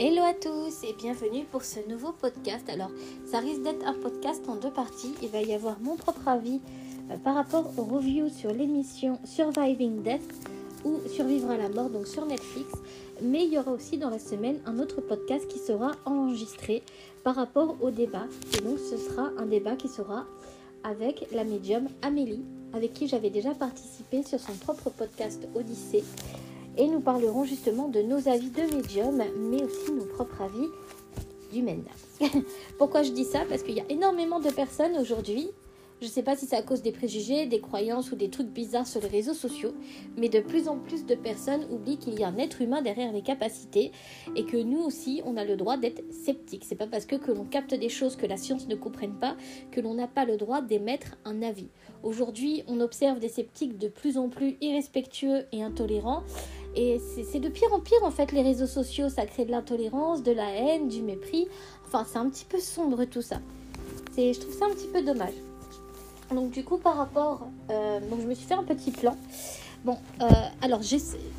Hello à tous et bienvenue pour ce nouveau podcast. Alors, ça risque d'être un podcast en deux parties. Il va y avoir mon propre avis euh, par rapport au review sur l'émission Surviving Death ou Survivre à la mort, donc sur Netflix. Mais il y aura aussi dans la semaine un autre podcast qui sera enregistré par rapport au débat. Et donc, ce sera un débat qui sera avec la médium Amélie, avec qui j'avais déjà participé sur son propre podcast Odyssée et nous parlerons justement de nos avis de médium, mais aussi nos propres avis d'humaine. Pourquoi je dis ça? Parce qu'il y a énormément de personnes aujourd'hui, je ne sais pas si c'est à cause des préjugés, des croyances ou des trucs bizarres sur les réseaux sociaux, mais de plus en plus de personnes oublient qu'il y a un être humain derrière les capacités et que nous aussi, on a le droit d'être sceptiques. C'est pas parce que, que l'on capte des choses que la science ne comprenne pas que l'on n'a pas le droit d'émettre un avis. Aujourd'hui, on observe des sceptiques de plus en plus irrespectueux et intolérants et c'est de pire en pire en fait les réseaux sociaux, ça crée de l'intolérance, de la haine, du mépris. Enfin c'est un petit peu sombre tout ça. Je trouve ça un petit peu dommage. Donc du coup par rapport... Euh, donc je me suis fait un petit plan. Bon, euh, alors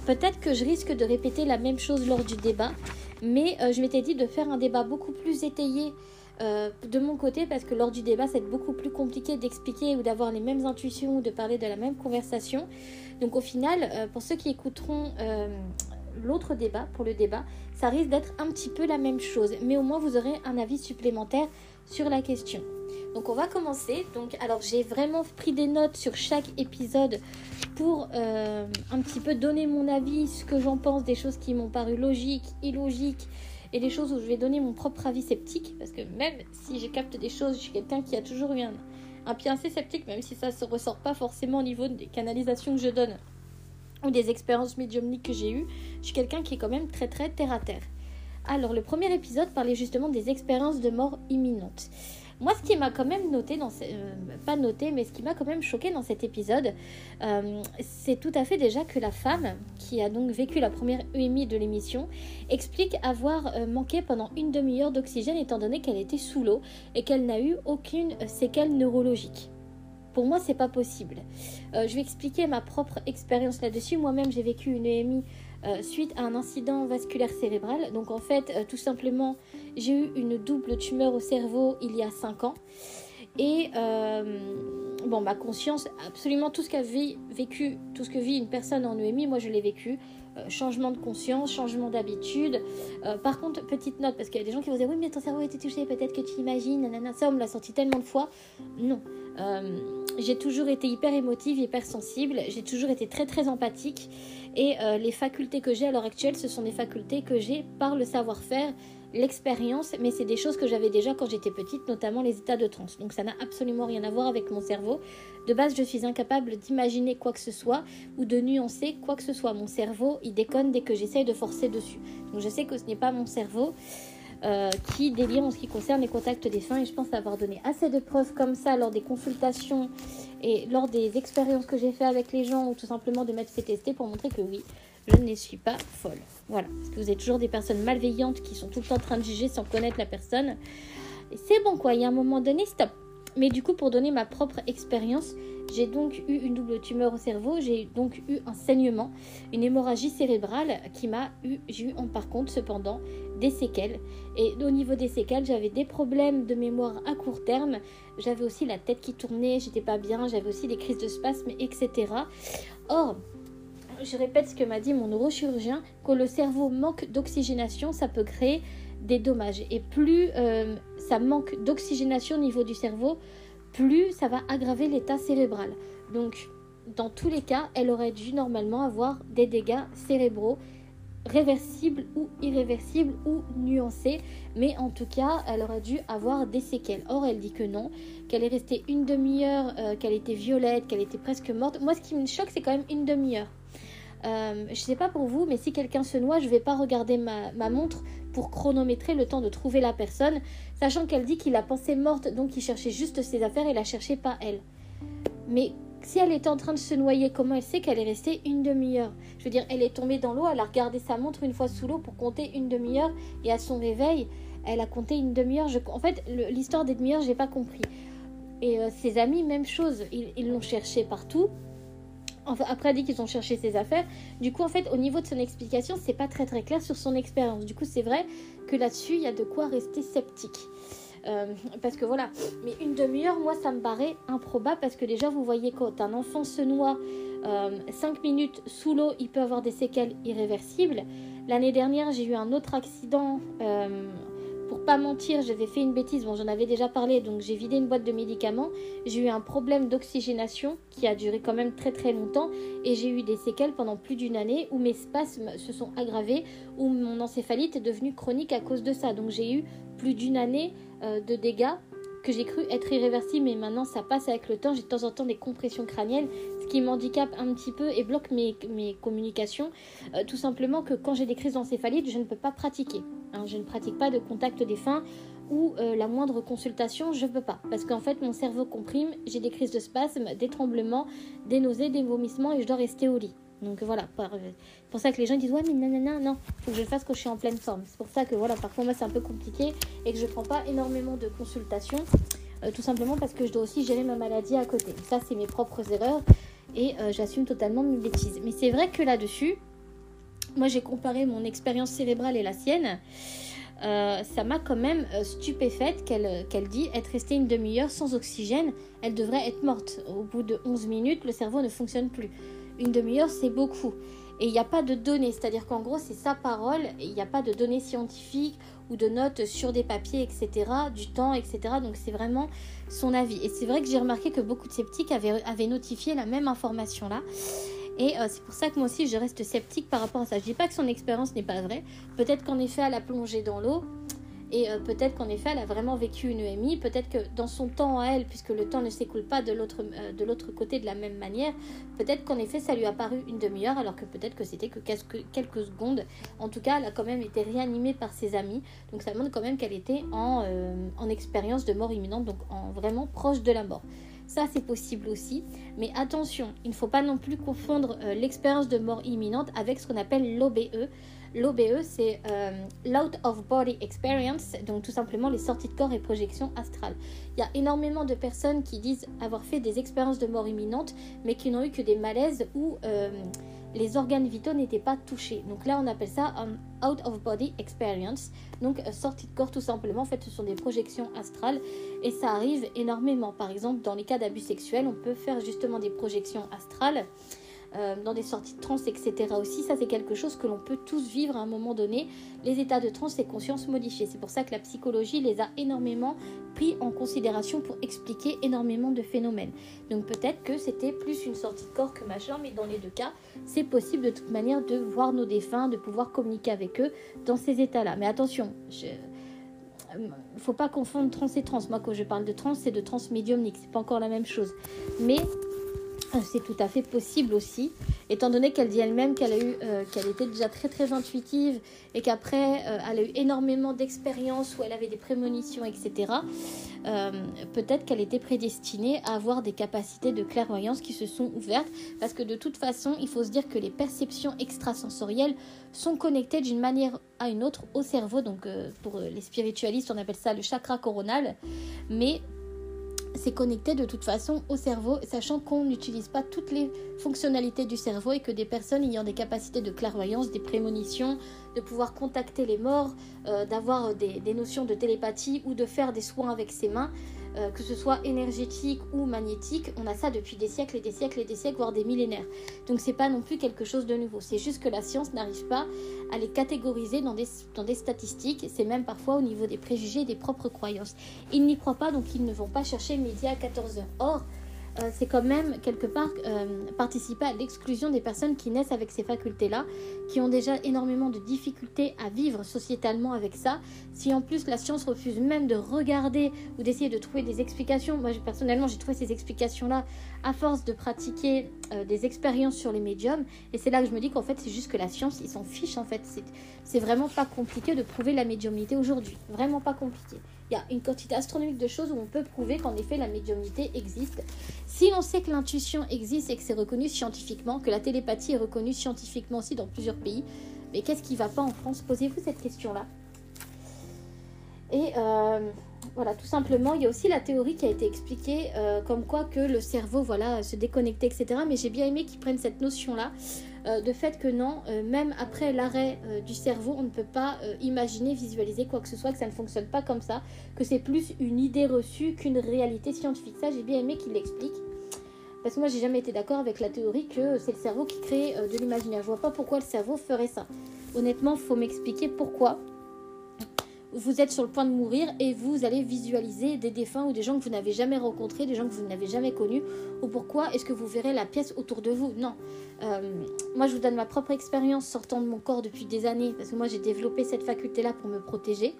peut-être que je risque de répéter la même chose lors du débat, mais euh, je m'étais dit de faire un débat beaucoup plus étayé euh, de mon côté, parce que lors du débat, c'est beaucoup plus compliqué d'expliquer ou d'avoir les mêmes intuitions ou de parler de la même conversation. Donc au final, euh, pour ceux qui écouteront euh, l'autre débat, pour le débat, ça risque d'être un petit peu la même chose, mais au moins vous aurez un avis supplémentaire sur la question. Donc on va commencer. Donc alors j'ai vraiment pris des notes sur chaque épisode pour un petit peu donner mon avis, ce que j'en pense, des choses qui m'ont paru logiques, illogiques et des choses où je vais donner mon propre avis sceptique, parce que même si je capte des choses, je suis quelqu'un qui a toujours eu un, pied assez sceptique, même si ça ne se ressort pas forcément au niveau des canalisations que je donne ou des expériences médiumniques que j'ai eues, je suis quelqu'un qui est quand même très très terre à terre. Alors le premier épisode parlait justement des expériences de mort imminente. Moi, ce qui m'a quand même noté, euh, pas noté, mais ce qui m'a quand même choqué dans cet épisode, euh, c'est tout à fait déjà que la femme, qui a donc vécu la première EMI de l'émission, explique avoir euh, manqué pendant une demi-heure d'oxygène étant donné qu'elle était sous l'eau et qu'elle n'a eu aucune séquelle neurologique. Pour moi, c'est pas possible. je vais expliquer ma propre expérience là-dessus. Moi-même, j'ai vécu une EMI suite à un incident vasculaire cérébral. Donc en fait, tout simplement, j'ai eu une double tumeur au cerveau il y a 5 ans. Et euh, bon, ma conscience, absolument tout ce qu'a vécu, tout ce que vit une personne en EMI, moi je l'ai vécu. changement de conscience, changement d'habitude. par contre, petite note, parce qu'il y a des gens qui vont dire oui, mais ton cerveau a été touché, peut-être que tu imagines, nanana. Ça, on me l'a sorti tellement de fois. Non. j'ai toujours été hyper émotive, hyper sensible. J'ai toujours été très très empathique. Et euh, les facultés que j'ai à l'heure actuelle, ce sont des facultés que j'ai par le savoir-faire, l'expérience, mais c'est des choses que j'avais déjà quand j'étais petite, notamment les états de transe. Donc ça n'a absolument rien à voir avec mon cerveau. De base, je suis incapable d'imaginer quoi que ce soit ou de nuancer quoi que ce soit. Mon cerveau, il déconne dès que j'essaye de forcer dessus. Donc je sais que ce n'est pas mon cerveau. Euh, qui délire en ce qui concerne les contacts des fins et je pense avoir donné assez de preuves comme ça lors des consultations et lors des expériences que j'ai fait avec les gens ou tout simplement de m'être fait tester pour montrer que oui, je ne suis pas folle. Voilà, parce que vous êtes toujours des personnes malveillantes qui sont tout le temps en train de juger sans connaître la personne. C'est bon quoi, il y a un moment donné, stop. Mais du coup, pour donner ma propre expérience, j'ai donc eu une double tumeur au cerveau, j'ai donc eu un saignement, une hémorragie cérébrale qui m'a eu, j'ai eu par contre cependant des séquelles. Et au niveau des séquelles, j'avais des problèmes de mémoire à court terme, j'avais aussi la tête qui tournait, j'étais pas bien, j'avais aussi des crises de spasme, etc. Or, je répète ce que m'a dit mon neurochirurgien, que le cerveau manque d'oxygénation, ça peut créer des dommages. Et plus euh, ça manque d'oxygénation au niveau du cerveau, plus ça va aggraver l'état cérébral. Donc, dans tous les cas, elle aurait dû normalement avoir des dégâts cérébraux réversibles ou irréversibles ou nuancés, mais en tout cas, elle aurait dû avoir des séquelles. Or, elle dit que non, qu'elle est restée une demi-heure, euh, qu'elle était violette, qu'elle était presque morte. Moi, ce qui me choque, c'est quand même une demi-heure. Euh, je sais pas pour vous, mais si quelqu'un se noie, je vais pas regarder ma, montre pour chronométrer le temps de trouver la personne, sachant qu'elle dit qu'il la pensée morte, donc il cherchait juste ses affaires et la cherchait pas elle. Mais si elle était en train de se noyer, comment elle sait qu'elle est restée une demi-heure? Je veux dire, elle est tombée dans l'eau, elle a regardé sa montre une fois sous l'eau pour compter une demi-heure, et à son réveil, elle a compté une demi-heure. En fait, l'histoire des demi-heures, j'ai pas compris. Et euh, ses amis, même chose, ils l'ont cherché partout Après, elle dit qu'ils ont cherché ses affaires. Du coup, en fait, au niveau de son explication, c'est pas très très clair sur son expérience. Du coup, c'est vrai que là-dessus, il y a de quoi rester sceptique. Euh, parce que voilà, mais une demi-heure, moi, ça me paraît improbable parce que déjà, vous voyez, quand un enfant se noie 5 euh, minutes sous l'eau, il peut avoir des séquelles irréversibles. L'année dernière, j'ai eu un autre accident. Euh, pour pas mentir, j'avais fait une bêtise. Bon, j'en avais déjà parlé, donc j'ai vidé une boîte de médicaments. J'ai eu un problème d'oxygénation qui a duré quand même très très longtemps et j'ai eu des séquelles pendant plus d'une année où mes spasmes se sont aggravés, où mon encéphalite est devenue chronique à cause de ça. Donc j'ai eu plus d'une année euh, de dégâts que j'ai cru être irréversible, mais maintenant ça passe avec le temps. J'ai de temps en temps des compressions crâniennes, qui m'handicape un petit peu et bloque mes, mes communications. Euh, tout simplement que quand j'ai des crises d'encéphalite, je ne peux pas pratiquer. Hein. je ne pratique pas de contact défunt ou euh, la moindre consultation, je ne peux pas. Parce qu'en fait, mon cerveau comprime, j'ai des crises de spasmes, des tremblements, des nausées, des vomissements et je dois rester au lit. Donc voilà, c'est euh, pour ça que les gens disent ouais mais nanana, non, faut que je le fasse quand je suis en pleine forme. C'est pour ça que voilà, parfois moi c'est un peu compliqué et que je prends pas énormément de consultations, tout simplement parce que je dois aussi gérer ma maladie à côté. Ça c'est mes propres erreurs et euh, j'assume totalement mes bêtises. Mais c'est vrai que là-dessus, moi j'ai comparé mon expérience cérébrale et la sienne. ça m'a quand même stupéfaite qu'elle dit être restée une demi-heure sans oxygène. Elle devrait être morte. Au bout de 11 minutes, le cerveau ne fonctionne plus une demi-heure, c'est beaucoup. Et il n'y a pas de données, c'est-à-dire qu'en gros, c'est sa parole, il n'y a pas de données scientifiques ou de notes sur des papiers, etc., du temps, etc. Donc c'est vraiment son avis. Et c'est vrai que j'ai remarqué que beaucoup de sceptiques avaient, notifié la même information-là. Et euh, c'est pour ça que moi aussi, je reste sceptique par rapport à ça. Je dis pas que son expérience n'est pas vraie. Peut-être qu'en effet, elle a plongé dans l'eau. Et euh, peut-être qu'en effet, elle a vraiment vécu une EMI. Peut-être que dans son temps à elle, puisque le temps ne s'écoule pas de l'autre, euh, de l'autre côté de la même manière, peut-être qu'en effet, ça lui a paru une demi-heure, alors que peut-être que c'était que quelques secondes. En tout cas, elle a quand même été réanimée par ses amis. Donc ça montre quand même qu'elle était en, euh, en expérience de mort imminente, donc en vraiment proche de la mort. Ça, c'est possible aussi. Mais attention, il ne faut pas non plus confondre l'expérience de mort imminente avec ce qu'on appelle l'OBE. L'OBE, c'est euh, l'Out of Body Experience, donc tout simplement les sorties de corps et projections astrales. Il y a énormément de personnes qui disent avoir fait des expériences de mort imminente, mais qui n'ont eu que des malaises où euh, les organes vitaux n'étaient pas touchés. Donc là, on appelle ça un Out of Body Experience, donc euh, sortie de corps tout simplement. En fait, ce sont des projections astrales et ça arrive énormément. Par exemple, dans les cas d'abus sexuels, on peut faire justement des projections astrales. Euh, dans des sorties de transe, etc. aussi. Ça, c'est quelque chose que l'on peut tous vivre à un moment donné. Les états de transe et conscience modifiée. C'est pour ça que la psychologie les a énormément pris en considération pour expliquer énormément de phénomènes. Donc peut-être que c'était plus une sortie de corps que machin, mais dans les deux cas, c'est possible de toute manière de voir nos défunts, de pouvoir communiquer avec eux dans ces états-là. Mais attention, je euh, faut pas confondre trans et trans. Moi, quand je parle de trans, c'est de trans médiumnique. C'est pas encore la même chose. Mais c'est tout à fait possible aussi, étant donné qu'elle dit elle-même qu'elle eu, euh, était déjà très très intuitive et qu'après euh, elle a eu énormément d'expériences où elle avait des prémonitions, etc. Euh, peut-être qu'elle était prédestinée à avoir des capacités de clairvoyance qui se sont ouvertes, parce que de toute façon, il faut se dire que les perceptions extrasensorielles sont connectées d'une manière à une autre au cerveau. Donc pour les spiritualistes, on appelle ça le chakra coronal, mais c'est connecté de toute façon au cerveau, sachant qu'on n'utilise pas toutes les fonctionnalités du cerveau et que des personnes ayant des capacités de clairvoyance, des prémonitions, de pouvoir contacter les morts, euh, d'avoir des, notions de télépathie ou de faire des soins avec ses mains, euh, que ce soit énergétique ou magnétique, on a ça depuis des siècles et des siècles et des siècles, voire des millénaires. Donc c'est pas non plus quelque chose de nouveau. C'est juste que la science n'arrive pas à les catégoriser dans des, dans des statistiques. C'est même parfois au niveau des préjugés et des propres croyances. Ils n'y croient pas, donc ils ne vont pas chercher médias à 14h. Or, euh, c'est quand même quelque part euh, participer à l'exclusion des personnes qui naissent avec ces facultés-là, qui ont déjà énormément de difficultés à vivre sociétalement avec ça. Si en plus la science refuse même de regarder ou d'essayer de trouver des explications, moi personnellement j'ai trouvé ces explications-là à force de pratiquer euh, des expériences sur les médiums, et c'est là que je me dis qu'en fait c'est juste que la science, ils s'en fichent en fait. C'est vraiment pas compliqué de prouver la médiumnité aujourd'hui, vraiment pas compliqué. Il y a une quantité astronomique de choses où on peut prouver qu'en effet la médiumnité existe. Si l'on sait que l'intuition existe et que c'est reconnu scientifiquement, que la télépathie est reconnue scientifiquement aussi dans plusieurs pays, mais qu'est-ce qui va pas en France? Posez-vous cette question-là. Et voilà, tout simplement, il y a aussi la théorie qui a été expliquée comme quoi que le cerveau, voilà, se déconnectait, etc. Mais j'ai bien aimé qu'ils prennent cette notion-là euh, de fait que non, euh, même après l'arrêt euh, du cerveau, on ne peut pas imaginer, visualiser quoi que ce soit, que ça ne fonctionne pas comme ça, que c'est plus une idée reçue qu'une réalité scientifique. Ça, j'ai bien aimé qu'il l'explique. Parce que moi, j'ai jamais été d'accord avec la théorie que c'est le cerveau qui crée de l'imaginaire. Je vois pas pourquoi le cerveau ferait ça. Honnêtement, faut m'expliquer pourquoi vous êtes sur le point de mourir et vous allez visualiser des défunts ou des gens que vous n'avez jamais rencontrés, des gens que vous n'avez jamais connus, ou pourquoi est-ce que vous verrez la pièce autour de vous? Non. Euh, moi, je vous donne ma propre expérience sortant de mon corps depuis des années, parce que moi, j'ai développé cette faculté-là pour me protéger.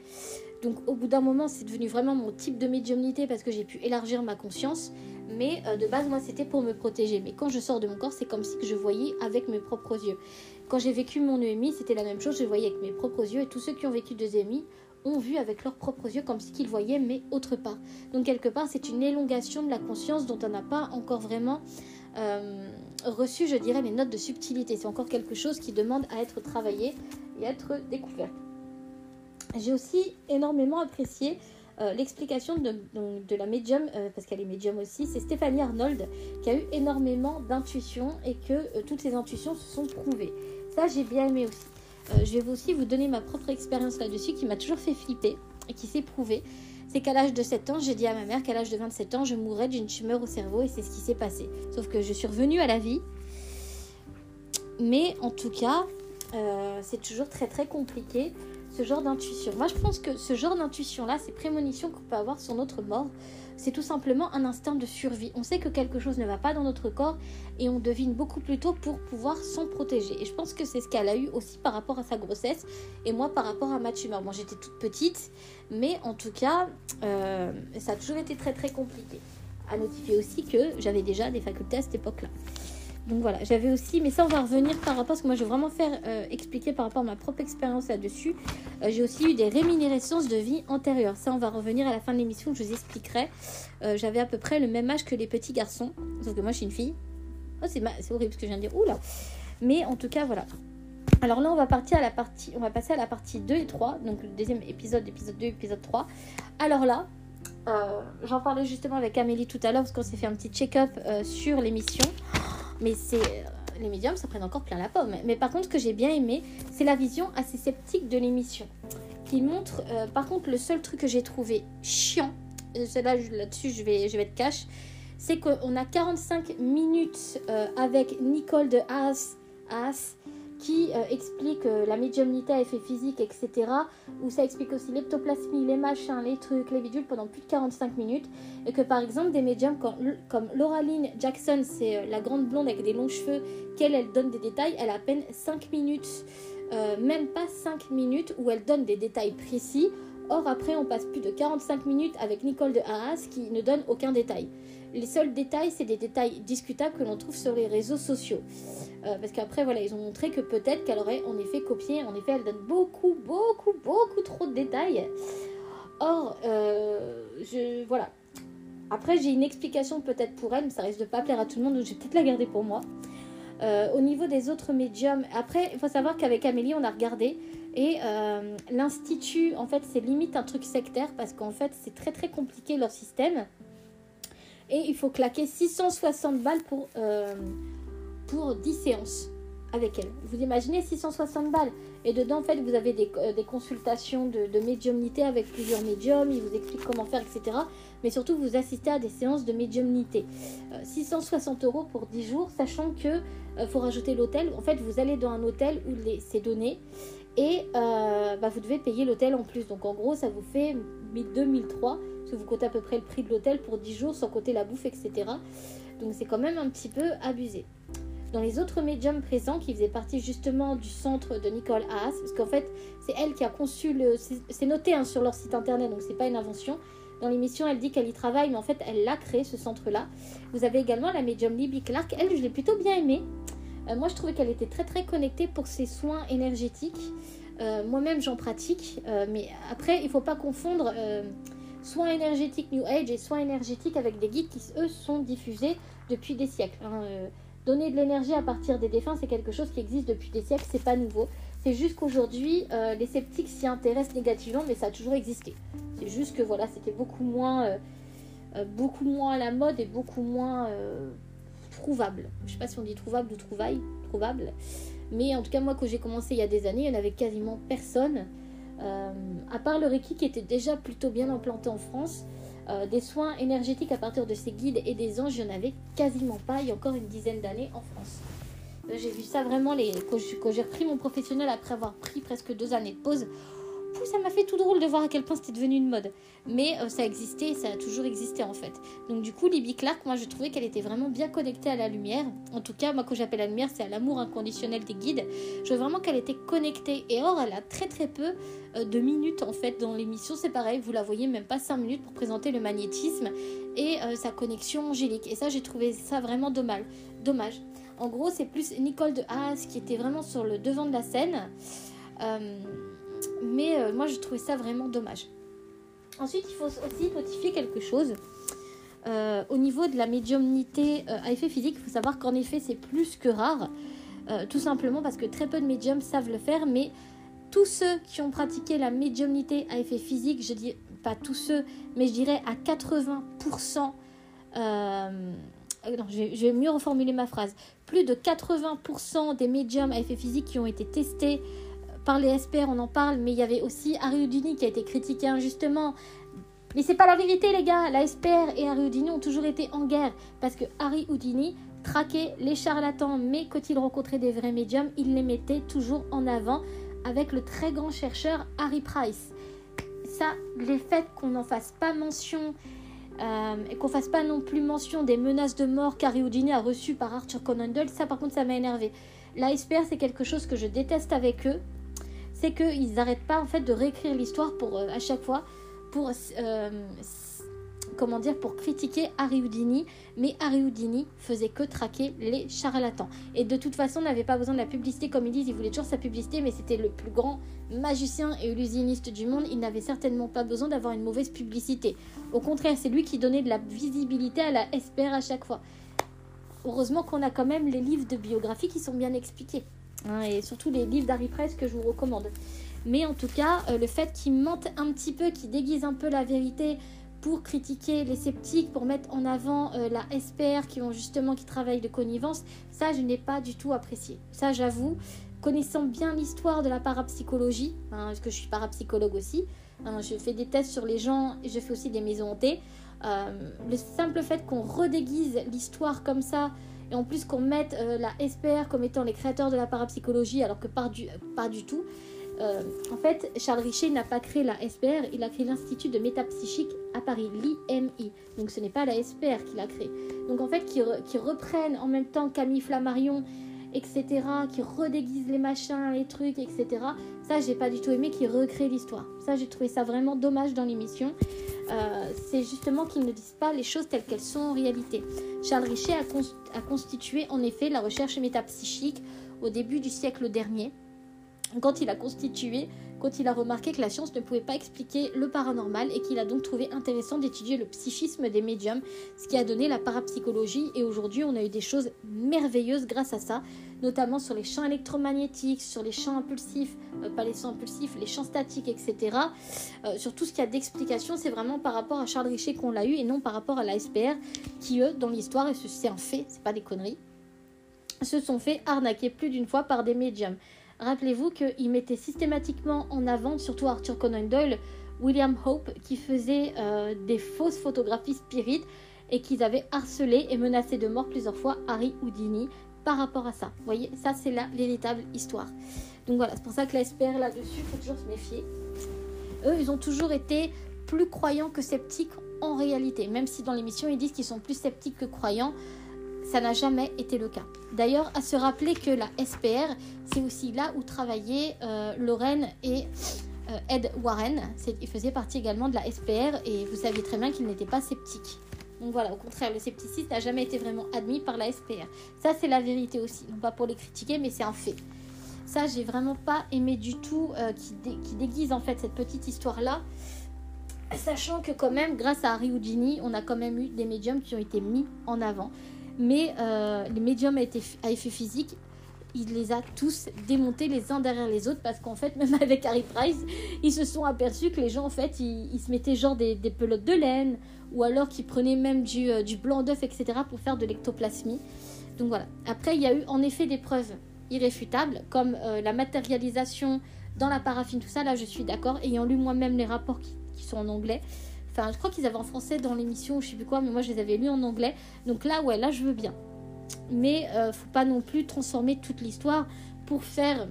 Donc, au bout d'un moment, c'est devenu vraiment mon type de médiumnité parce que j'ai pu élargir ma conscience. Mais euh, de base, moi, c'était pour me protéger. Mais quand je sors de mon corps, c'est comme si je voyais avec mes propres yeux. Quand j'ai vécu mon EMI, c'était la même chose. Je voyais avec mes propres yeux. Et tous ceux qui ont vécu deux EMI ont vu avec leurs propres yeux comme si qu'ils voyaient, mais autre part. Donc quelque part, c'est une élongation de la conscience dont on n'a pas encore vraiment euh, reçu, je dirais, les notes de subtilité. C'est encore quelque chose qui demande à être travaillé et à être découvert. J'ai aussi énormément apprécié euh, l'explication de, de, la médium, euh, parce qu'elle est médium aussi, c'est Stéphanie Arnold qui a eu énormément d'intuitions et que toutes ces intuitions se sont prouvées. Ça, j'ai bien aimé aussi. Euh, je vais aussi vous donner ma propre expérience là-dessus qui m'a toujours fait flipper et qui s'est prouvée. C'est qu'à l'âge de 7 ans, j'ai dit à ma mère qu'à l'âge de 27 ans, je mourrais d'une tumeur au cerveau et c'est ce qui s'est passé. Sauf que je suis revenue à la vie. Mais en tout cas, euh, c'est toujours très très compliqué ce genre d'intuition. Moi, je pense que ce genre d'intuition-là, ces prémonitions qu'on peut avoir sur notre mort, c'est tout simplement un instinct de survie. On sait que quelque chose ne va pas dans notre corps et on devine beaucoup plus tôt pour pouvoir s'en protéger. Et je pense que c'est ce qu'elle a eu aussi par rapport à sa grossesse et moi par rapport à ma tumeur. Moi, j'étais toute petite, mais en tout cas, euh, ça a toujours été très très compliqué. À notifier aussi que j'avais déjà des facultés à cette époque-là. Donc voilà, j'avais aussi, mais ça on va revenir par rapport, parce que moi je vais vraiment faire euh, expliquer par rapport à ma propre expérience là-dessus. Euh, j'ai aussi eu des réminiscences de vie antérieure. Ça on va revenir à la fin de l'émission, je vous expliquerai. Euh, j'avais à peu près le même âge que les petits garçons, sauf que moi je suis une fille. Oh c'est, horrible ce que je viens de dire, oula. Mais en tout cas voilà. Alors là on va partir à la partie, on va passer à la partie 2 et 3, donc le deuxième épisode, épisode 2, épisode 3. Alors là, j'en parlais justement avec Amélie tout à l'heure parce qu'on s'est fait un petit check-up sur l'émission. Mais c'est euh, les médiums, ça prenne encore plein la pomme. Mais par contre, ce que j'ai bien aimé, c'est la vision assez sceptique de l'émission. Qui montre, euh, par contre, le seul truc que j'ai trouvé chiant, euh, là, là-dessus, je vais, je vais être cash, c'est qu'on a 45 minutes avec Nicole de Haas, Haas qui euh, explique euh, la médiumnité à effet physique, etc. Où ça explique aussi l'ectoplasmie, les machins, les trucs, les bidules pendant plus de 45 minutes. Et que par exemple, des médiums comme, comme Laura Lynn Jackson, c'est euh, la grande blonde avec des longs cheveux, qu'elle, elle donne des détails, elle a à peine 5 minutes. même pas 5 minutes où elle donne des détails précis. Or, après, on passe plus de 45 minutes avec Nicole de Haas qui ne donne aucun détail. Les seuls détails, c'est des détails discutables que l'on trouve sur les réseaux sociaux. Euh, parce qu'après, voilà, ils ont montré que peut-être qu'elle aurait en effet copié. En effet, elle donne beaucoup, beaucoup, beaucoup trop de détails. Or, euh, voilà. Après, j'ai une explication peut-être pour elle, mais ça risque de pas plaire à tout le monde, donc je vais peut-être la garder pour moi. Euh, au niveau des autres médiums, après, il faut savoir qu'avec Amélie, on a regardé et l'institut, en fait, c'est limite un truc sectaire parce qu'en fait, c'est très très compliqué leur système et il faut claquer 660 balles pour, euh, pour 10 séances avec elle. Vous imaginez 660 balles et dedans en fait vous avez des, euh, consultations de, médiumnité avec plusieurs médiums, ils vous expliquent comment faire etc. Mais surtout vous assistez à des séances de médiumnité. 660 euh, euros pour 10 jours sachant que faut rajouter l'hôtel. En fait vous allez dans un hôtel où c'est donné et bah, vous devez payer l'hôtel en plus. Donc en gros ça vous fait 1002-1003 parce que vous comptez à peu près le prix de l'hôtel pour 10 jours sans compter la bouffe, etc. Donc c'est quand même un petit peu abusé. Dans les autres médiums présents qui faisaient partie justement du centre de Nicole Haas, parce qu'en fait c'est elle qui a conçu le... C'est noté hein, sur leur site internet, donc c'est pas une invention. Dans l'émission, elle dit qu'elle y travaille, mais en fait, elle l'a créé ce centre-là. Vous avez également la médium Libby Clark. Elle, je l'ai plutôt bien aimée. Euh, moi, je trouvais qu'elle était très très connectée pour ses soins énergétiques. Euh, moi-même, j'en pratique. Euh, mais après, il ne faut pas confondre soins énergétiques New Age et soins énergétiques avec des guides qui, eux, sont diffusés depuis des siècles. Hein, euh, donner de l'énergie à partir des défunts, c'est quelque chose qui existe depuis des siècles, c'est pas nouveau. C'est juste qu'aujourd'hui, euh, les sceptiques s'y intéressent négativement, mais ça a toujours existé. C'est juste que voilà, c'était beaucoup moins, euh, beaucoup moins à la mode et beaucoup moins trouvable. Je sais pas si on dit trouvable ou trouvaille, trouvable. Mais en tout cas, moi, quand j'ai commencé il y a des années, il n'y en avait quasiment personne. À part le Reiki qui était déjà plutôt bien implanté en France, des soins énergétiques à partir de ces guides et des anges, il n'y en avait quasiment pas il y a encore une dizaine d'années en France. J'ai vu ça vraiment les... quand j'ai repris mon professionnel après avoir pris presque deux années de pause. Ça m'a fait tout drôle de voir à quel point c'était devenu une mode. Mais euh, ça existait, ça a toujours existé en fait. Donc du coup, Libby Clark, moi je trouvais qu'elle était vraiment bien connectée à la lumière. En tout cas, moi quand j'appelle la lumière, c'est à l'amour inconditionnel des guides. Je veux vraiment qu'elle était connectée. Et or, elle a très très peu euh, de minutes en fait dans l'émission. C'est pareil, vous la voyez même pas 5 minutes pour présenter le magnétisme et euh, sa connexion angélique. Et ça, j'ai trouvé ça vraiment dommage. Dommage. En gros, c'est plus Nicole de Haas qui était vraiment sur le devant de la scène. Mais euh, moi, je trouvais ça vraiment dommage. Ensuite, il faut aussi notifier quelque chose. Euh, au niveau de la médiumnité à effet physique, il faut savoir qu'en effet, c'est plus que rare. tout simplement parce que très peu de médiums savent le faire, mais tous ceux qui ont pratiqué la médiumnité à effet physique, je dis pas tous ceux, mais je dirais à 80%, non, je vais, mieux reformuler ma phrase. Plus de 80% des médiums à effet physique qui ont été testés euh, par les SPR, on en parle, mais il y avait aussi Harry Houdini qui a été critiqué injustement. Mais c'est pas la vérité, les gars. La SPR et Harry Houdini ont toujours été en guerre parce que Harry Houdini traquait les charlatans, mais quand il rencontrait des vrais médiums, il les mettait toujours en avant avec le très grand chercheur Harry Price. Ça, les faits qu'on n'en fasse pas mention euh, et qu'on fasse pas non plus mention des menaces de mort qu'Harry Houdini a reçues par Arthur Conan Doyle, ça par contre ça m'a énervé. La SPR c'est quelque chose que je déteste avec eux, c'est qu'ils n'arrêtent pas en fait de réécrire l'histoire euh, à chaque fois pour euh, comment dire, pour critiquer Harry Houdini, mais Harry Houdini faisait que traquer les charlatans. Et de toute façon, n'avait pas besoin de la publicité comme ils disent, il voulait toujours sa publicité, mais c'était le plus grand magicien et illusionniste du monde, il n'avait certainement pas besoin d'avoir une mauvaise publicité. Au contraire, c'est lui qui donnait de la visibilité à la SPR à chaque fois. Heureusement qu'on a quand même les livres de biographie qui sont bien expliqués. Hein, et surtout les livres d'Harry Price que je vous recommande. Mais en tout cas, euh, le fait qu'il mente un petit peu, qu'il déguise un peu la vérité pour critiquer les sceptiques, pour mettre en avant euh, la SPR qui ont justement qui travaillent de connivence, ça je n'ai pas du tout apprécié. Ça j'avoue, connaissant bien l'histoire de la parapsychologie, hein, parce que je suis parapsychologue aussi, hein, je fais des tests sur les gens et je fais aussi des maisons hantées. Euh, le simple fait qu'on redéguise l'histoire comme ça et en plus qu'on mette euh, la SPR comme étant les créateurs de la parapsychologie alors que pas du, pas du tout, euh, en fait, Charles Richer n'a pas créé la SPR, il a créé l'Institut de métapsychique à Paris, l'IMI. Donc ce n'est pas la SPR qu'il a créé. Donc en fait, qui, reprennent en même temps Camille Flammarion, etc., qui redéguisent les machins, les trucs, etc. Ça, j'ai pas du tout aimé, qui recrée l'histoire. Ça, j'ai trouvé ça vraiment dommage dans l'émission. Euh, c'est justement qu'ils ne disent pas les choses telles qu'elles sont en réalité. Charles Richer a constitué en effet la recherche métapsychique au début du siècle dernier quand il a constitué, quand il a remarqué que la science ne pouvait pas expliquer le paranormal et qu'il a donc trouvé intéressant d'étudier le psychisme des médiums, ce qui a donné la parapsychologie et aujourd'hui on a eu des choses merveilleuses grâce à ça, notamment sur les champs électromagnétiques, sur les champs impulsifs, euh, pas les champs impulsifs, les champs statiques, etc. Euh, sur tout ce qu'il y a d'explication, c'est vraiment par rapport à Charles Richer qu'on l'a eu et non par rapport à la SPR qui eux, dans l'histoire, et c'est un fait, c'est pas des conneries, se sont fait arnaquer plus d'une fois par des médiums. Rappelez-vous qu'il mettait systématiquement en avant, surtout Arthur Conan Doyle, William Hope, qui faisait euh, des fausses photographies spirites et qu'ils avaient harcelé et menacé de mort plusieurs fois Harry Houdini par rapport à ça. Vous voyez, ça c'est la véritable histoire. Donc voilà, c'est pour ça que la là-dessus, il faut toujours se méfier. Eux, ils ont toujours été plus croyants que sceptiques en réalité. Même si dans l'émission, ils disent qu'ils sont plus sceptiques que croyants, ça n'a jamais été le cas. D'ailleurs, à se rappeler que la SPR, c'est aussi là où travaillaient euh, Lorraine et euh, Ed Warren. Il faisait partie également de la SPR et vous saviez très bien qu'il n'était pas sceptique. Donc voilà, au contraire, le scepticisme n'a jamais été vraiment admis par la SPR. Ça, c'est la vérité aussi. Non pas pour les critiquer, mais c'est un fait. Ça, j'ai vraiment pas aimé du tout euh, qui, déguise en fait cette petite histoire-là. Sachant que quand même, grâce à Harry Houdini, on a quand même eu des médiums qui ont été mis en avant. Mais les médiums à effet physique, il les a tous démontés les uns derrière les autres parce qu'en fait, même avec Harry Price, ils se sont aperçus que les gens, en fait, ils, se mettaient genre des, pelotes de laine ou alors qu'ils prenaient même du, euh, blanc d'œuf, etc. pour faire de l'ectoplasmie. Donc voilà. Après, il y a eu en effet des preuves irréfutables comme euh, la matérialisation dans la paraffine, tout ça. Là, je suis d'accord. Ayant lu moi-même les rapports qui sont en anglais, Enfin, je crois qu'ils avaient en français dans l'émission, je sais plus quoi, mais moi je les avais lus en anglais. Donc là, ouais, là je veux bien mais ne euh, faut pas non plus transformer toute l'histoire pour faire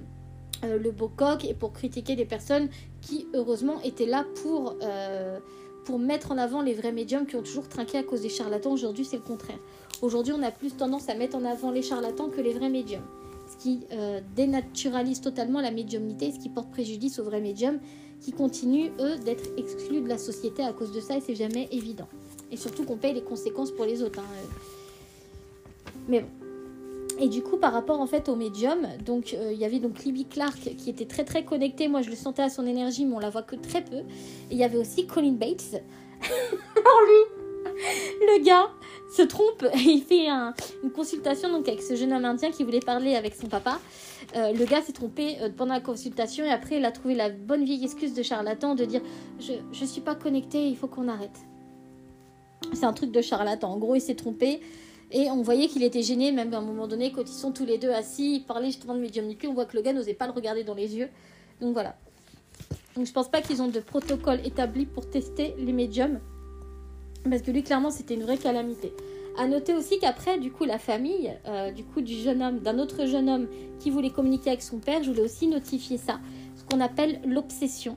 euh, le beau coq et pour critiquer des personnes qui heureusement étaient là pour, euh, pour mettre en avant les vrais médiums qui ont toujours trinqué à cause des charlatans. Aujourd'hui c'est le contraire. Aujourd'hui on a plus tendance à mettre en avant les charlatans que les vrais médiums. Ce qui dénaturalise totalement la médiumnité, ce qui porte préjudice aux vrais médiums qui continuent eux d'être exclus de la société à cause de ça et c'est jamais évident. Et surtout qu'on paye les conséquences pour les autres. Hein. Mais bon. Et du coup, par rapport en fait au médium, donc euh, il y avait donc Libby Clark qui était très très connectée. Moi, je le sentais à son énergie, mais on la voit que très peu. Et il y avait aussi Colin Bates. Alors lui, le gars se trompe. Il fait une consultation donc avec ce jeune homme indien qui voulait parler avec son papa. Euh, le gars s'est trompé euh, pendant la consultation et après il a trouvé la bonne vieille excuse de charlatan de dire je je suis pas connecté, il faut qu'on arrête. C'est un truc de charlatan. En gros, il s'est trompé. Et on voyait qu'il était gêné, même à un moment donné, quand ils sont tous les deux assis, ils parlaient justement de médiumnité, on voit que le gars n'osait pas le regarder dans les yeux. Donc voilà. Donc je pense pas qu'ils ont de protocole établi pour tester les médiums. Parce que lui, clairement, c'était une vraie calamité. À noter aussi qu'après, du coup, la famille, euh, du coup, du jeune homme, d'un autre jeune homme qui voulait communiquer avec son père, je voulais aussi notifier ça. Ce qu'on appelle l'obsession.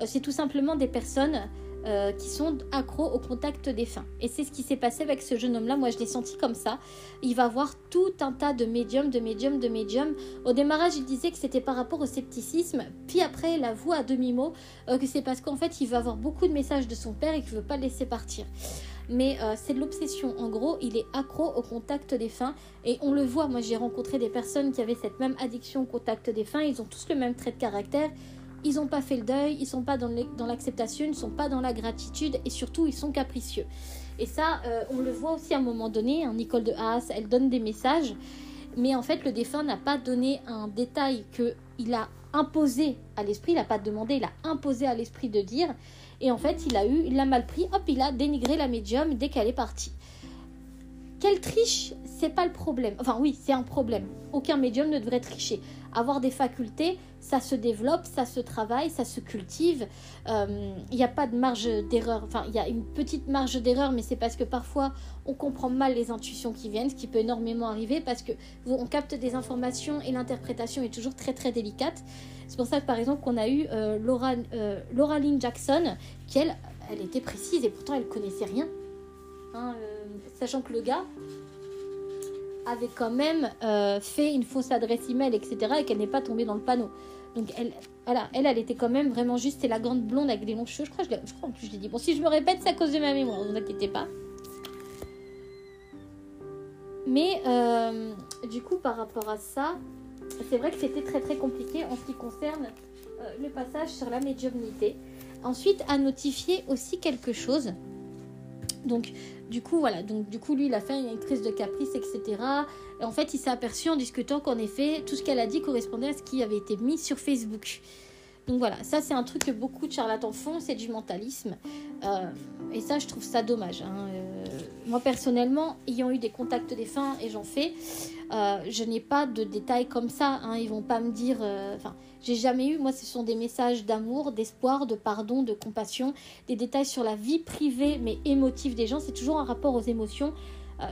Euh, c'est tout simplement des personnes euh, qui sont accros au contact des fins. Et c'est ce qui s'est passé avec ce jeune homme-là. Moi, je l'ai senti comme ça. Il va voir tout un tas de médiums, de médiums, de médiums. Au démarrage, il disait que c'était par rapport au scepticisme. Puis après, il avoue à demi-mot euh, que c'est parce qu'en fait, il va avoir beaucoup de messages de son père et qu'il ne veut pas le laisser partir mais euh, c'est de l'obsession. En gros, il est accro au contact des fins et on le voit. Moi, j'ai rencontré des personnes qui avaient cette même addiction au contact des fins. Ils ont tous le même trait de caractère ils n'ont pas fait le deuil, ils sont pas dans l'acceptation, ils ne sont pas dans la gratitude et surtout ils sont capricieux. Et ça, euh, on le voit aussi à un moment donné, hein, Nicole de Haas, elle donne des messages, mais en fait le défunt n'a pas donné un détail qu'il a imposé à l'esprit, il n'a pas demandé, il a imposé à l'esprit de dire, et en fait il a eu, il l'a mal pris, hop, il a dénigré la médium dès qu'elle est partie. Quelle triche, c'est pas le problème. Enfin oui, c'est un problème. Aucun médium ne devrait tricher. Avoir des facultés, ça se développe, ça se travaille, ça se cultive. Il euh, n'y a pas de marge d'erreur. Enfin, il y a une petite marge d'erreur, mais c'est parce que parfois on comprend mal les intuitions qui viennent, ce qui peut énormément arriver parce que on capte des informations et l'interprétation est toujours très très délicate. C'est pour ça que par exemple qu'on a eu euh, Laura, euh, Laura Lynn Jackson, qui elle, elle était précise et pourtant elle connaissait rien. Hein, sachant que le gars, avait quand même euh, fait une fausse adresse email, etc. et qu'elle n'est pas tombée dans le panneau. Donc elle, elle, elle était quand même vraiment juste, c'est la grande blonde avec des longs cheveux. Je crois, je, je crois en plus, je l'ai dit. Bon, si je me répète, c'est à cause de ma mémoire, ne vous inquiétez pas. Mais euh, du coup, par rapport à ça, c'est vrai que c'était très très compliqué en ce qui concerne euh, le passage sur la médiumnité. Ensuite, à notifier aussi quelque chose. Donc, du coup, voilà. Donc, du coup, lui, il a fait une crise de caprice, etc. Et en fait, il s'est aperçu en discutant qu'en effet, tout ce qu'elle a dit correspondait à ce qui avait été mis sur Facebook. Donc voilà, ça c'est un truc que beaucoup de charlatans font, c'est du mentalisme. Euh, et ça, je trouve ça dommage. Hein. Euh, moi personnellement, ayant eu des contacts défunts et j'en fais, euh, je n'ai pas de détails comme ça. Hein. Ils vont pas me dire. Enfin, j'ai jamais eu. Moi, ce sont des messages d'amour, d'espoir, de pardon, de compassion, des détails sur la vie privée mais émotive des gens. C'est toujours un rapport aux émotions.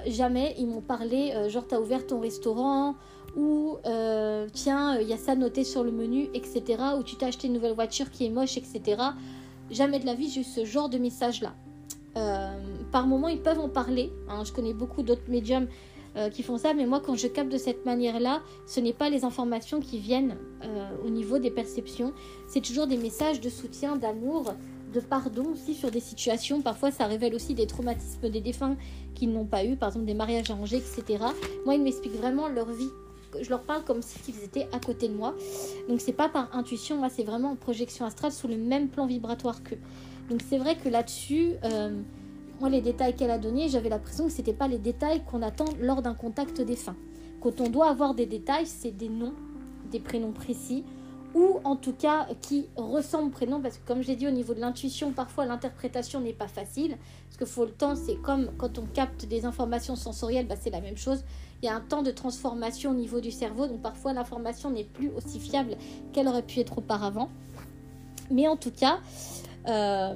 jamais ils m'ont parlé, genre t'as ouvert ton restaurant ou euh, tiens, il y a ça noté sur le menu, etc. Ou tu t'as acheté une nouvelle voiture qui est moche, etc. Jamais de la vie, j'ai eu ce genre de message-là. Euh, par moment, ils peuvent en parler. Hein. Je connais beaucoup d'autres médiums euh, qui font ça, mais moi, quand je capte de cette manière-là, ce n'est pas les informations qui viennent au niveau des perceptions. C'est toujours des messages de soutien, d'amour, de pardon aussi sur des situations. Parfois, ça révèle aussi des traumatismes des défunts qu'ils n'ont pas eu, par exemple des mariages arrangés, etc. Moi, ils m'expliquent vraiment leur vie je leur parle comme s'ils étaient à côté de moi. Donc c'est pas par intuition, moi c'est vraiment en projection astrale sous le même plan vibratoire qu'eux. Donc c'est vrai que là-dessus, euh, moi, les détails qu'elle a donnés, j'avais l'impression que ce n'était pas les détails qu'on attend lors d'un contact défunt. Quand on doit avoir des détails, c'est des noms, des prénoms précis, ou en tout cas qui ressemblent au prénom, parce que comme j'ai dit au niveau de l'intuition, parfois l'interprétation n'est pas facile, parce qu'il faut le temps, c'est comme quand on capte des informations sensorielles, bah, c'est la même chose. Il y a un temps de transformation au niveau du cerveau, donc parfois l'information n'est plus aussi fiable qu'elle aurait pu être auparavant. Mais en tout cas, euh,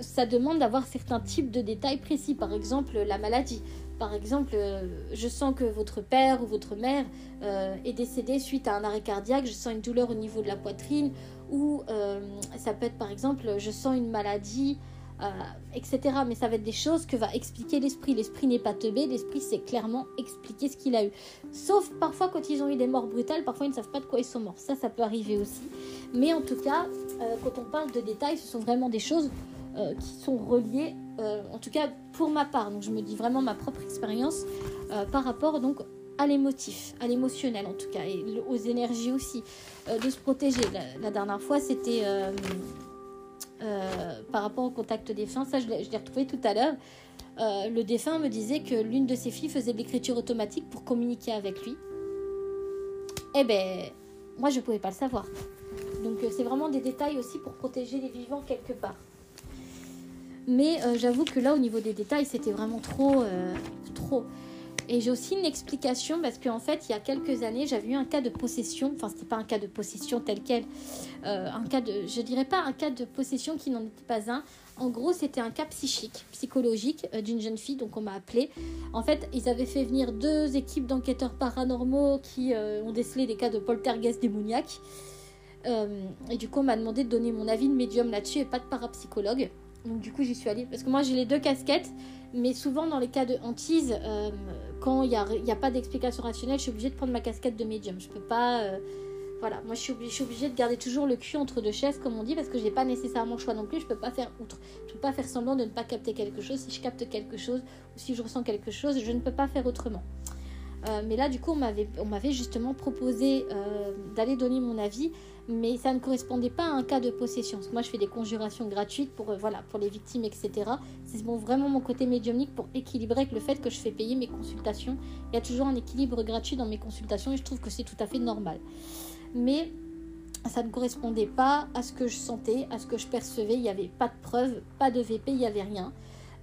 ça demande d'avoir certains types de détails précis, par exemple la maladie. Par exemple, euh, je sens que votre père ou votre mère euh, est décédé suite à un arrêt cardiaque, je sens une douleur au niveau de la poitrine, ou ça peut être par exemple, je sens une maladie, etc. Mais ça va être des choses que va expliquer l'esprit. L'esprit n'est pas teubé, l'esprit sait clairement expliquer ce qu'il a eu. Sauf parfois quand ils ont eu des morts brutales, parfois ils ne savent pas de quoi ils sont morts. Ça, ça peut arriver aussi. Mais en tout cas, quand on parle de détails, ce sont vraiment des choses euh, qui sont reliés, euh, en tout cas pour ma part, donc je me dis vraiment ma propre expérience euh, par rapport donc à l'émotif, à l'émotionnel en tout cas, et aux énergies aussi, de se protéger. La, dernière fois, c'était par rapport au contact défunt, ça je l'ai retrouvé tout à l'heure. le défunt me disait que l'une de ses filles faisait de l'écriture automatique pour communiquer avec lui. Eh ben, moi je ne pouvais pas le savoir. Donc c'est vraiment des détails aussi pour protéger les vivants quelque part. Mais euh, j'avoue que là, au niveau des détails, c'était vraiment trop, euh, trop. Et j'ai aussi une explication parce qu'en fait, il y a quelques années, j'avais eu un cas de possession. Enfin, c'était pas un cas de possession tel quel. Euh, un cas de, je dirais pas un cas de possession qui n'en était pas un. En gros, c'était un cas psychique, psychologique d'une jeune fille, donc on m'a appelé. En fait, ils avaient fait venir deux équipes d'enquêteurs paranormaux qui ont décelé des cas de poltergeist démoniaque. et du coup, on m'a demandé de donner mon avis de médium là-dessus et pas de parapsychologue. Donc du coup, j'y suis allée. Parce que moi, j'ai les deux casquettes. Mais souvent, dans les cas de hantise, euh, quand il n'y a, pas d'explication rationnelle, je suis obligée de prendre ma casquette de médium. Je peux pas... Euh, voilà, moi je suis, obligée, je suis, obligée, de garder toujours le cul entre deux chaises, comme on dit, parce que je n'ai pas nécessairement le choix non plus. Je peux pas faire outre. Je peux pas faire semblant de ne pas capter quelque chose. Si je capte quelque chose ou si je ressens quelque chose, je ne peux pas faire autrement. Euh, mais là, du coup, on m'avait justement proposé d'aller donner mon avis mais ça ne correspondait pas à un cas de possession. moi, je fais des conjurations gratuites pour, euh, voilà, pour les victimes, etc. C'est vraiment mon côté médiumnique pour équilibrer avec le fait que je fais payer mes consultations. Il y a toujours un équilibre gratuit dans mes consultations et je trouve que c'est tout à fait normal. Mais ça ne correspondait pas à ce que je sentais, à ce que je percevais. Il n'y avait pas de preuves, pas de VP, il n'y avait rien.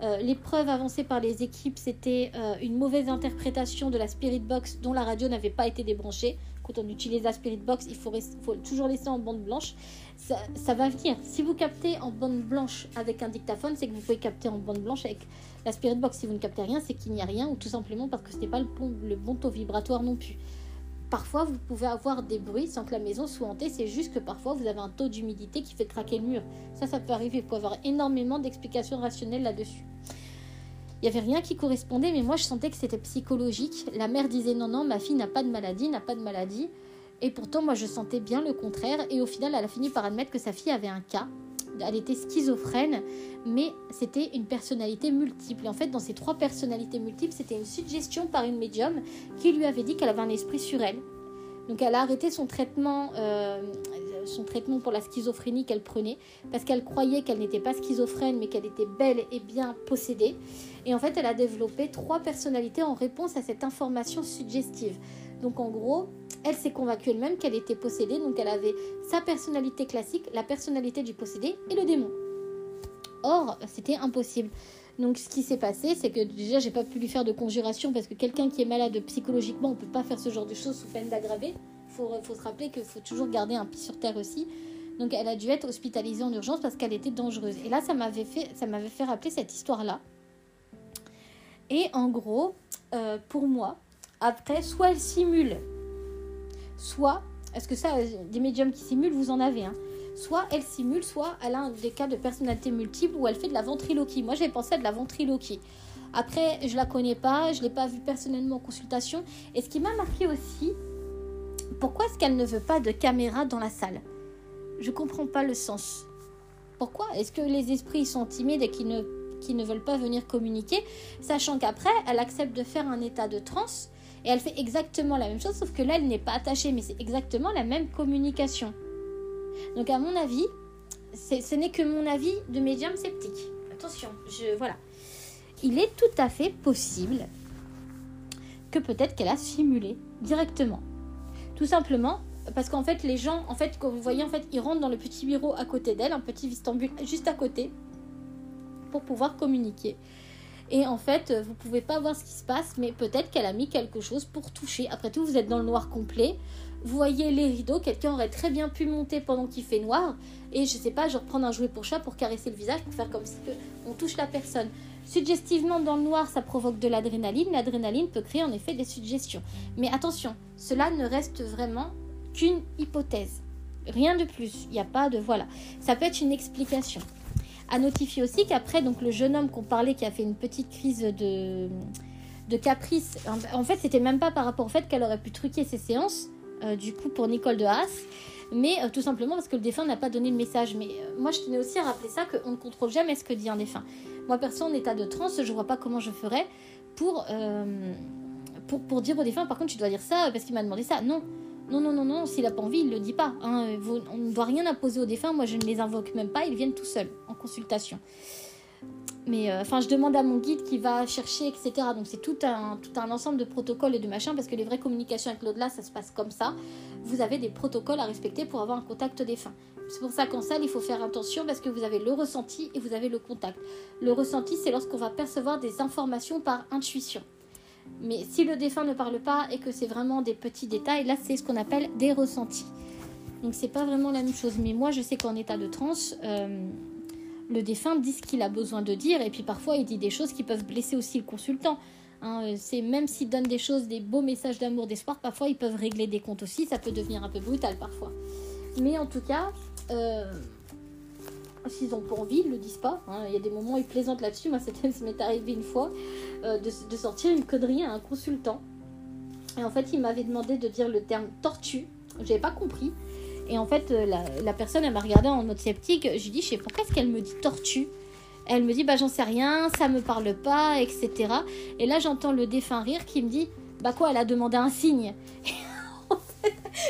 Euh, les preuves avancées par les équipes, c'était euh, une mauvaise interprétation de la Spirit Box dont la radio n'avait pas été débranchée quand on utilise la Spirit Box, il faut, toujours laisser en bande blanche. Ça, va venir. Si vous captez en bande blanche avec un dictaphone, c'est que vous pouvez capter en bande blanche avec la Spirit Box. Si vous ne captez rien, c'est qu'il n'y a rien, ou tout simplement parce que ce n'est pas le le bon taux vibratoire non plus. Parfois, vous pouvez avoir des bruits sans que la maison soit hantée. C'est juste que parfois, vous avez un taux d'humidité qui fait craquer le mur. Ça, ça peut arriver. Vous pouvez avoir énormément d'explications rationnelles là-dessus. Il n'y avait rien qui correspondait, mais moi je sentais que c'était psychologique. La mère disait non, non, ma fille n'a pas de maladie, n'a pas de maladie. Et pourtant, moi je sentais bien le contraire. Et au final, elle a fini par admettre que sa fille avait un cas. Elle était schizophrène, mais c'était une personnalité multiple. Et en fait, dans ces trois personnalités multiples, c'était une suggestion par une médium qui lui avait dit qu'elle avait un esprit sur elle. Donc elle a arrêté son traitement, euh, son traitement pour la schizophrénie qu'elle prenait parce qu'elle croyait qu'elle n'était pas schizophrène mais qu'elle était belle et bien possédée. Et en fait, elle a développé trois personnalités en réponse à cette information suggestive. Donc en gros, elle s'est convaincue elle-même qu'elle était possédée, donc elle avait sa personnalité classique, la personnalité du possédé et le démon. Or, c'était impossible. Donc ce qui s'est passé, c'est que déjà j'ai pas pu lui faire de conjuration parce que quelqu'un qui est malade psychologiquement, on peut pas faire ce genre de choses sous peine d'aggraver. Faut, faut, se rappeler qu'il faut toujours garder un pied sur terre aussi. Donc elle a dû être hospitalisée en urgence parce qu'elle était dangereuse. Et là, ça m'avait fait, ça m'avait fait rappeler cette histoire-là. Et en gros, euh, pour moi, après, soit elle simule, soit, est-ce que ça, des médiums qui simulent, vous en avez, hein soit elle simule, soit elle a des cas de personnalité multiple où elle fait de la ventriloquie. Moi, j'ai pensé à de la ventriloquie. Après, je la connais pas, je l'ai pas vue personnellement en consultation. Et ce qui m'a marqué aussi, pourquoi est-ce qu'elle ne veut pas de caméra dans la salle? Je comprends pas le sens. Pourquoi Est-ce que les esprits sont timides et qu'ils ne, ne veulent pas venir communiquer Sachant qu'après, elle accepte de faire un état de transe et elle fait exactement la même chose, sauf que là, elle n'est pas attachée, mais c'est exactement la même communication. Donc à mon avis, ce n'est que mon avis de médium sceptique. Attention, je voilà. il est tout à fait possible que peut-être qu'elle a simulé directement. Tout simplement parce qu'en fait, les gens, en fait, comme vous voyez, en fait, ils rentrent dans le petit bureau à côté d'elle, un petit vestibule juste à côté, pour pouvoir communiquer. Et en fait, vous pouvez pas voir ce qui se passe, mais peut-être qu'elle a mis quelque chose pour toucher. Après tout, vous êtes dans le noir complet. Vous voyez les rideaux, quelqu'un aurait très bien pu monter pendant qu'il fait noir. Et je sais pas, genre prendre un jouet pour chat pour caresser le visage, pour faire comme si on touche la personne. Suggestivement, dans le noir, ça provoque de l'adrénaline. L'adrénaline peut créer en effet des suggestions. Mais attention, cela ne reste vraiment qu'une hypothèse. Rien de plus. Il n'y a pas de voilà. Ça peut être une explication. À notifier aussi qu'après, donc le jeune homme qu'on parlait qui a fait une petite crise de, de caprice, en fait, c'était même pas par rapport au fait qu'elle aurait pu truquer ses séances, euh, du coup, pour Nicole de Haas, mais euh, tout simplement parce que le défunt n'a pas donné le message. Mais euh, moi, je tenais aussi à rappeler ça qu'on ne contrôle jamais ce que dit un défunt. Moi, perso, en état de transe, je vois pas comment je ferais pour, pour, pour dire au défunt, par contre, tu dois dire ça parce qu'il m'a demandé ça. Non. Non, non, non, non, s'il n'a pas envie, il ne le dit pas. Hein. On ne doit rien imposer aux défunts. Moi, je ne les invoque même pas. Ils viennent tout seuls en consultation. Mais euh, enfin, je demande à mon guide qui va chercher, etc. Donc, c'est tout un, tout un ensemble de protocoles et de machins parce que les vraies communications avec l'au-delà, ça se passe comme ça. Vous avez des protocoles à respecter pour avoir un contact défunt. C'est pour ça qu'en salle, il faut faire attention parce que vous avez le ressenti et vous avez le contact. Le ressenti, c'est lorsqu'on va percevoir des informations par intuition. Mais si le défunt ne parle pas et que c'est vraiment des petits détails, là c'est ce qu'on appelle des ressentis. Donc c'est pas vraiment la même chose. Mais moi je sais qu'en état de transe, euh, le défunt dit ce qu'il a besoin de dire et puis parfois il dit des choses qui peuvent blesser aussi le consultant. Hein, c'est même s'il donne des choses, des beaux messages d'amour, d'espoir, parfois ils peuvent régler des comptes aussi. Ça peut devenir un peu brutal parfois. Mais en tout cas, euh, s'ils n'ont pas envie, ils le disent pas. Hein. Il y a des moments où ils plaisantent là-dessus. Moi, ça m'est arrivé une fois euh, de, sortir une connerie à un consultant. Et en fait, il m'avait demandé de dire le terme tortue. J'avais pas compris. Et en fait, euh, la, personne, elle m'a regardé en mode sceptique. Je lui dis, je sais pourquoi est-ce qu'elle me dit tortue? Elle me dit, bah j'en sais rien, ça me parle pas, etc. Et là, j'entends le défunt rire qui me dit, bah quoi, elle a demandé un signe?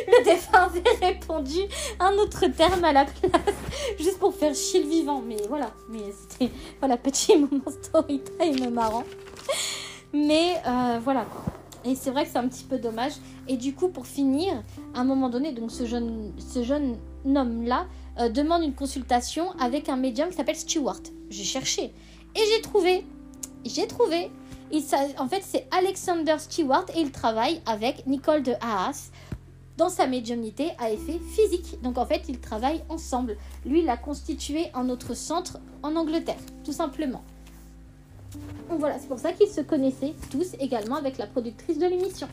le défunt avait répondu un autre terme à la place, juste pour faire chier le vivant. Mais voilà, mais c'était voilà petit moment story time marrant. Mais euh, voilà. Et c'est vrai que c'est un petit peu dommage. Et du coup, pour finir, à un moment donné, donc ce jeune, ce jeune homme-là euh, demande une consultation avec un médium qui s'appelle Stewart. J'ai cherché et j'ai trouvé. J'ai trouvé. En fait, c'est Alexander Stewart et il travaille avec Nicole de Haas dans sa médiumnité à effet physique. Donc en fait, ils travaillent ensemble. Lui, il a constitué un autre centre en Angleterre, tout simplement. Donc voilà, c'est pour ça qu'ils se connaissaient tous également avec la productrice de l'émission.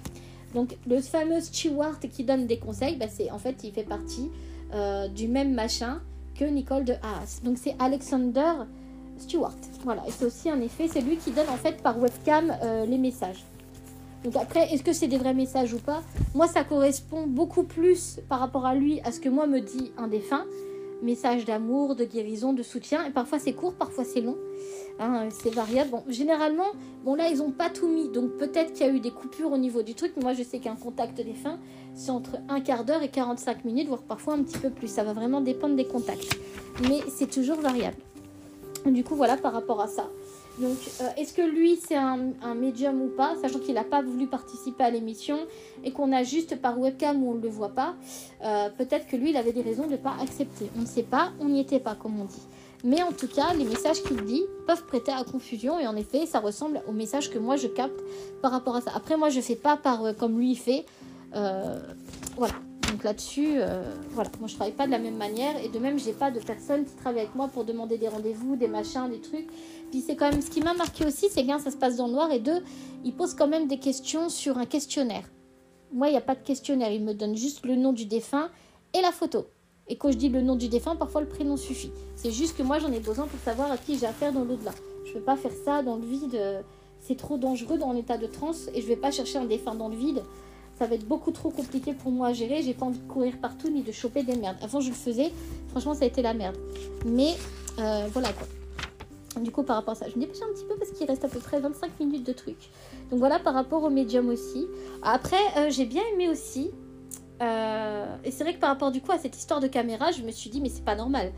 Donc le fameux Stewart qui donne des conseils, bah, c'est en fait il fait partie euh, du même machin que Nicole de Haas. Donc c'est Alexander Stewart. Voilà, et c'est aussi un effet, c'est lui qui donne en fait par webcam euh, les messages. Donc après, est-ce que c'est des vrais messages ou pas? Moi, ça correspond beaucoup plus par rapport à lui à ce que moi me dit un défunt. Message d'amour, de guérison, de soutien. Et parfois c'est court, parfois c'est long. Hein, c'est variable. Bon, généralement, bon là, ils n'ont pas tout mis. Donc peut-être qu'il y a eu des coupures au niveau du truc. Moi, je sais qu'un contact défunt, c'est entre un quart d'heure et 45 minutes, voire parfois un petit peu plus. Ça va vraiment dépendre des contacts. Mais c'est toujours variable. Du coup, voilà par rapport à ça. Donc, euh, est-ce que lui, c'est un, médium ou pas, sachant qu'il n'a pas voulu participer à l'émission et qu'on a juste par webcam où on ne le voit pas, euh, peut-être que lui, il avait des raisons de ne pas accepter. On ne sait pas, on n'y était pas, comme on dit. Mais en tout cas, les messages qu'il dit peuvent prêter à confusion et en effet, ça ressemble aux messages que moi je capte par rapport à ça. Après, moi, je ne fais pas par euh, comme lui il fait. voilà. Donc là-dessus, voilà, moi je travaille pas de la même manière et de même j'ai pas de personnes qui travaillent avec moi pour demander des rendez-vous, des machins, des trucs. Puis c'est quand même ce qui m'a marqué aussi, c'est qu'un, ça se passe dans le noir et deux, il pose quand même des questions sur un questionnaire. Moi, il n'y a pas de questionnaire, il me donne juste le nom du défunt et la photo. Et quand je dis le nom du défunt, parfois le prénom suffit. C'est juste que moi, j'en ai besoin pour savoir à qui j'ai affaire dans l'au-delà. Je ne peux pas faire ça dans le vide. C'est trop dangereux dans l'état de transe et je ne vais pas chercher un défunt dans le vide. Ça va être beaucoup trop compliqué pour moi à gérer. J'ai pas envie de courir partout ni de choper des merdes. Avant, je le faisais. Franchement, ça a été la merde. Mais euh, voilà quoi. Du coup, par rapport à ça, je me dépêche un petit peu parce qu'il reste à peu près 25 minutes de truc. Donc voilà, par rapport au médium aussi. Après, euh, j'ai bien aimé aussi. Euh, et c'est vrai que par rapport du coup à cette histoire de caméra, je me suis dit, mais c'est pas normal.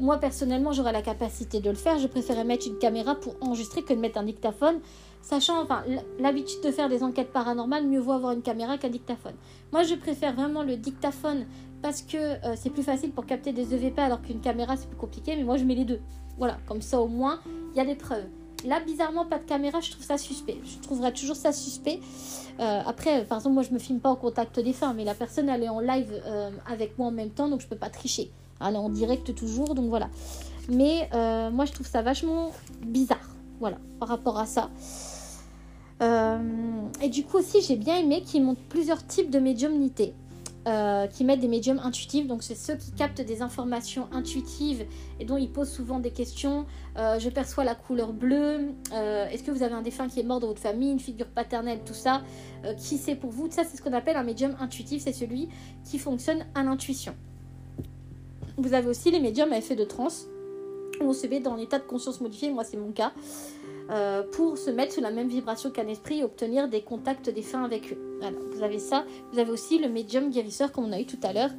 Moi, personnellement, j'aurais la capacité de le faire. Je préférais mettre une caméra pour enregistrer que de mettre un dictaphone. Sachant, enfin, l'habitude de faire des enquêtes paranormales, mieux vaut avoir une caméra qu'un dictaphone. Moi, je préfère vraiment le dictaphone parce que euh, c'est plus facile pour capter des EVP alors qu'une caméra, c'est plus compliqué. Mais moi, je mets les deux. Voilà, comme ça, au moins, il y a des preuves. Là, bizarrement, pas de caméra, je trouve ça suspect. Je trouverais toujours ça suspect. Euh, après, par exemple, moi, je me filme pas en contact des fins, mais la personne, elle est en live avec moi en même temps, donc je peux pas tricher. Elle est en direct toujours, donc voilà. Mais euh, moi, je trouve ça vachement bizarre, voilà, par rapport à ça. Euh, et du coup aussi, j'ai bien aimé qu'ils montrent plusieurs types de médiumnité. Euh, qui mettent des médiums intuitifs, donc c'est ceux qui captent des informations intuitives et dont ils posent souvent des questions. je perçois la couleur bleue. Est-ce que vous avez un défunt qui est mort dans votre famille, une figure paternelle, tout ça? Qui c'est pour vous? Ça, c'est ce qu'on appelle un médium intuitif. C'est celui qui fonctionne à l'intuition. Vous avez aussi les médiums à effet de transe, on se met dans l'état de conscience modifié, moi c'est mon cas, euh, pour se mettre sur la même vibration qu'un esprit et obtenir des contacts défunts avec eux. Vous avez ça. Vous avez aussi le médium guérisseur, comme on a eu tout à l'heure.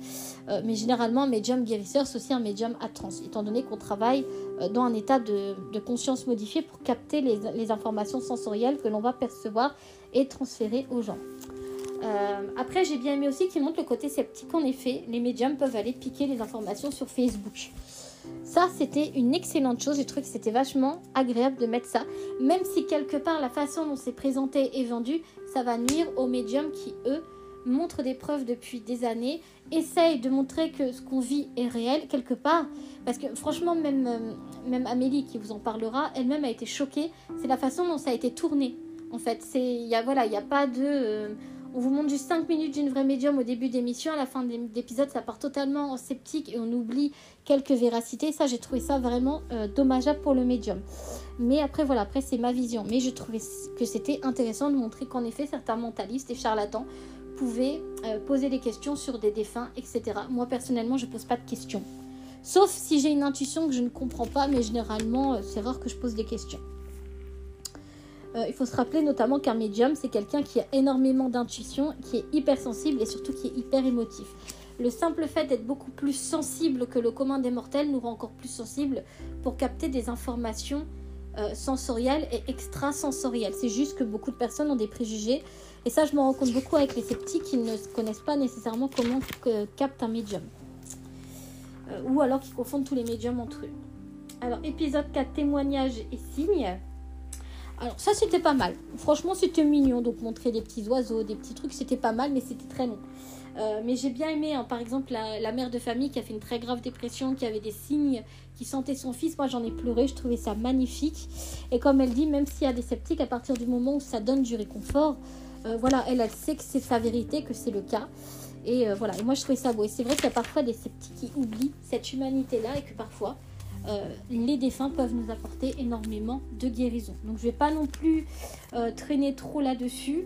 Euh, mais généralement, un médium guérisseur, c'est aussi un médium à trans, étant donné qu'on travaille euh, dans un état de, conscience modifié pour capter les, informations sensorielles que l'on va percevoir et transférer aux gens. Après, j'ai bien aimé aussi qu'il montre le côté sceptique. En effet, les médiums peuvent aller piquer les informations sur Facebook. Ça, c'était une excellente chose. J'ai trouvé que c'était vachement agréable de mettre ça. Même si quelque part, la façon dont c'est présenté et vendu, ça va nuire aux médiums qui, eux, montrent des preuves depuis des années, essayent de montrer que ce qu'on vit est réel quelque part. Parce que franchement, même, euh, même Amélie, qui vous en parlera, elle-même a été choquée. C'est la façon dont ça a été tourné. En fait, il n'y a, voilà, a pas de... Euh, on vous montre juste 5 minutes d'une vraie médium au début d'émission. À la fin de l'épisode, ça part totalement en sceptique et on oublie quelques véracités. Ça, j'ai trouvé ça vraiment euh, dommageable pour le médium. Mais après, voilà, après, c'est ma vision. Mais je trouvais que c'était intéressant de montrer qu'en effet, certains mentalistes et charlatans pouvaient euh, poser des questions sur des défunts, etc. Moi, personnellement, je pose pas de questions. Sauf si j'ai une intuition que je ne comprends pas, mais généralement, euh, c'est rare que je pose des questions. Euh, il faut se rappeler notamment qu'un médium, c'est quelqu'un qui a énormément d'intuition, qui est hypersensible et surtout qui est hyper émotif. Le simple fait d'être beaucoup plus sensible que le commun des mortels nous rend encore plus sensibles pour capter des informations euh, sensorielles et extrasensorielles. C'est juste que beaucoup de personnes ont des préjugés. Et ça, je me rends compte beaucoup avec les sceptiques qui ne connaissent pas nécessairement comment capte un médium. Euh, ou alors qui confondent tous les médiums entre eux. Alors, épisode 4, témoignages et signes. Alors ça c'était pas mal. Franchement c'était mignon. Donc montrer des petits oiseaux, des petits trucs, c'était pas mal, mais c'était très long. Euh, mais j'ai bien aimé, hein, par exemple, la, mère de famille qui a fait une très grave dépression, qui avait des signes, qui sentait son fils. Moi, j'en ai pleuré, je trouvais ça magnifique. Et comme elle dit, même s'il y a des sceptiques, à partir du moment où ça donne du réconfort, euh, voilà, elle, elle sait que c'est sa vérité, que c'est le cas. Et euh, voilà, et moi, je trouvais ça beau. Et c'est vrai qu'il y a parfois des sceptiques qui oublient cette humanité-là et que parfois, euh, les défunts peuvent nous apporter énormément de guérison. Donc je ne vais pas non plus euh, traîner trop là-dessus.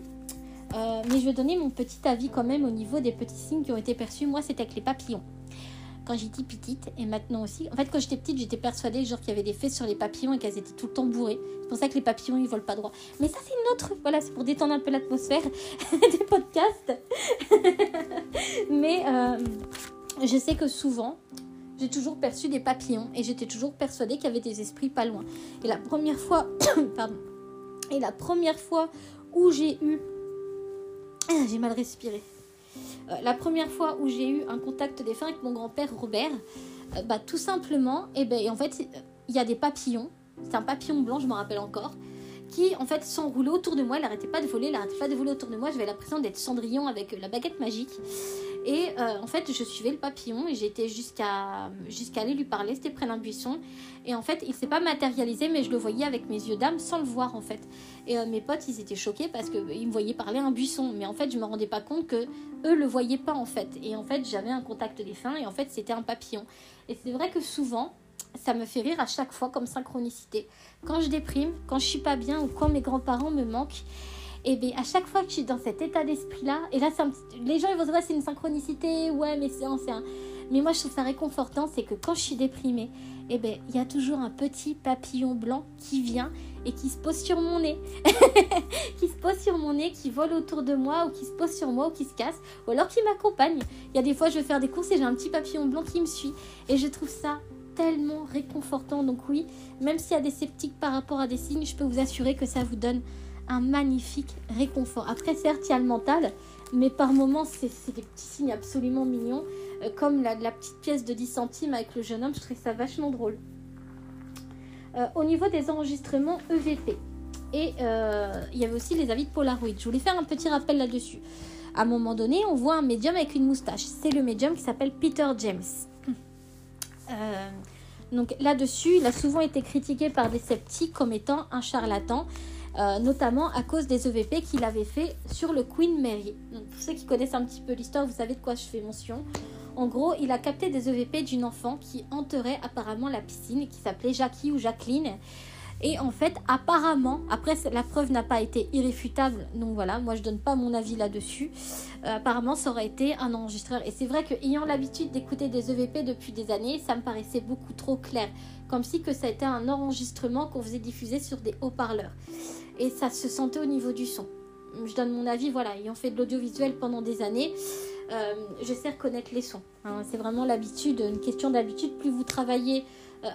Euh, mais je vais donner mon petit avis quand même au niveau des petits signes qui ont été perçus. Moi, c'était avec les papillons. Quand j'étais petite, et maintenant aussi. En fait, quand j'étais petite, j'étais persuadée genre qu'il y avait des faits sur les papillons et qu'elles étaient tout le temps bourrées. C'est pour ça que les papillons, ils volent pas droit. Mais ça, c'est une autre... Voilà, c'est pour détendre un peu l'atmosphère des podcasts. mais je sais que souvent, j'ai toujours perçu des papillons et j'étais toujours persuadée qu'il y avait des esprits pas loin. Et la première fois, pardon, et la première fois où j'ai eu, ah, j'ai mal respiré. Euh, la première fois où j'ai eu un contact défunt avec mon grand-père Robert, euh, bah tout simplement, et eh ben en fait il y a des papillons. C'est un papillon blanc, je me rappelle encore qui en fait s'enroulait autour de moi. Elle n'arrêtait pas de voler, elle n'arrêtait pas de voler autour de moi. J'avais l'impression d'être Cendrillon avec la baguette magique. Et euh, en fait, je suivais le papillon et j'étais jusqu'à jusqu'à aller lui parler. C'était près d'un buisson. Et en fait, il s'est pas matérialisé, mais je le voyais avec mes yeux d'âme sans le voir en fait. Et euh, mes potes, ils étaient choqués parce qu'ils me voyaient parler un buisson. Mais en fait, je me rendais pas compte que eux le voyaient pas en fait. Et en fait, j'avais un contact défunt et en fait, c'était un papillon. Et c'est vrai que souvent, ça me fait rire à chaque fois comme synchronicité. Quand je déprime, quand je suis pas bien ou quand mes grands-parents me manquent, et eh bien à chaque fois que je suis dans cet état d'esprit-là, et là, les gens ils vont se dire c'est une synchronicité, ouais, mais c'est un... Mais moi je trouve ça réconfortant, c'est que quand je suis déprimée, et eh bien il y a toujours un petit papillon blanc qui vient et qui se pose sur mon nez. qui se pose sur mon nez, qui vole autour de moi ou qui se pose sur moi ou qui se casse, ou alors qui m'accompagne. Il y a des fois je vais faire des courses et j'ai un petit papillon blanc qui me suit. Et je trouve ça tellement réconfortant. Donc oui, même s'il y a des sceptiques par rapport à des signes, je peux vous assurer que ça vous donne un magnifique réconfort. Après, certes, il y a le mental, mais par moments, c'est des petits signes absolument mignons, euh, comme la, petite pièce de 10 centimes avec le jeune homme, je trouve ça vachement drôle. Euh, au niveau des enregistrements EVP, et euh, il y avait aussi les avis de Polaroid. Je voulais faire un petit rappel là-dessus. À un moment donné, on voit un médium avec une moustache. C'est le médium qui s'appelle Peter James. donc là-dessus, il a souvent été critiqué par des sceptiques comme étant un charlatan. Euh, notamment à cause des EVP qu'il avait fait sur le Queen Mary. Donc, pour ceux qui connaissent un petit peu l'histoire, vous savez de quoi je fais mention. En gros, il a capté des EVP d'une enfant qui enterrait apparemment la piscine, qui s'appelait Jackie ou Jacqueline. Et en fait, apparemment, après la preuve n'a pas été irréfutable, donc voilà, moi je donne pas mon avis là-dessus. Euh, apparemment, ça aurait été un enregistreur. Et c'est vrai que ayant l'habitude d'écouter des EVP depuis des années, ça me paraissait beaucoup trop clair, comme si que ça été un enregistrement qu'on faisait diffuser sur des haut-parleurs et ça se sentait au niveau du son. Je donne mon avis, voilà, ayant fait de l'audiovisuel pendant des années, euh, je sais reconnaître les sons. Hein. C'est vraiment l'habitude, une question d'habitude. Plus vous travaillez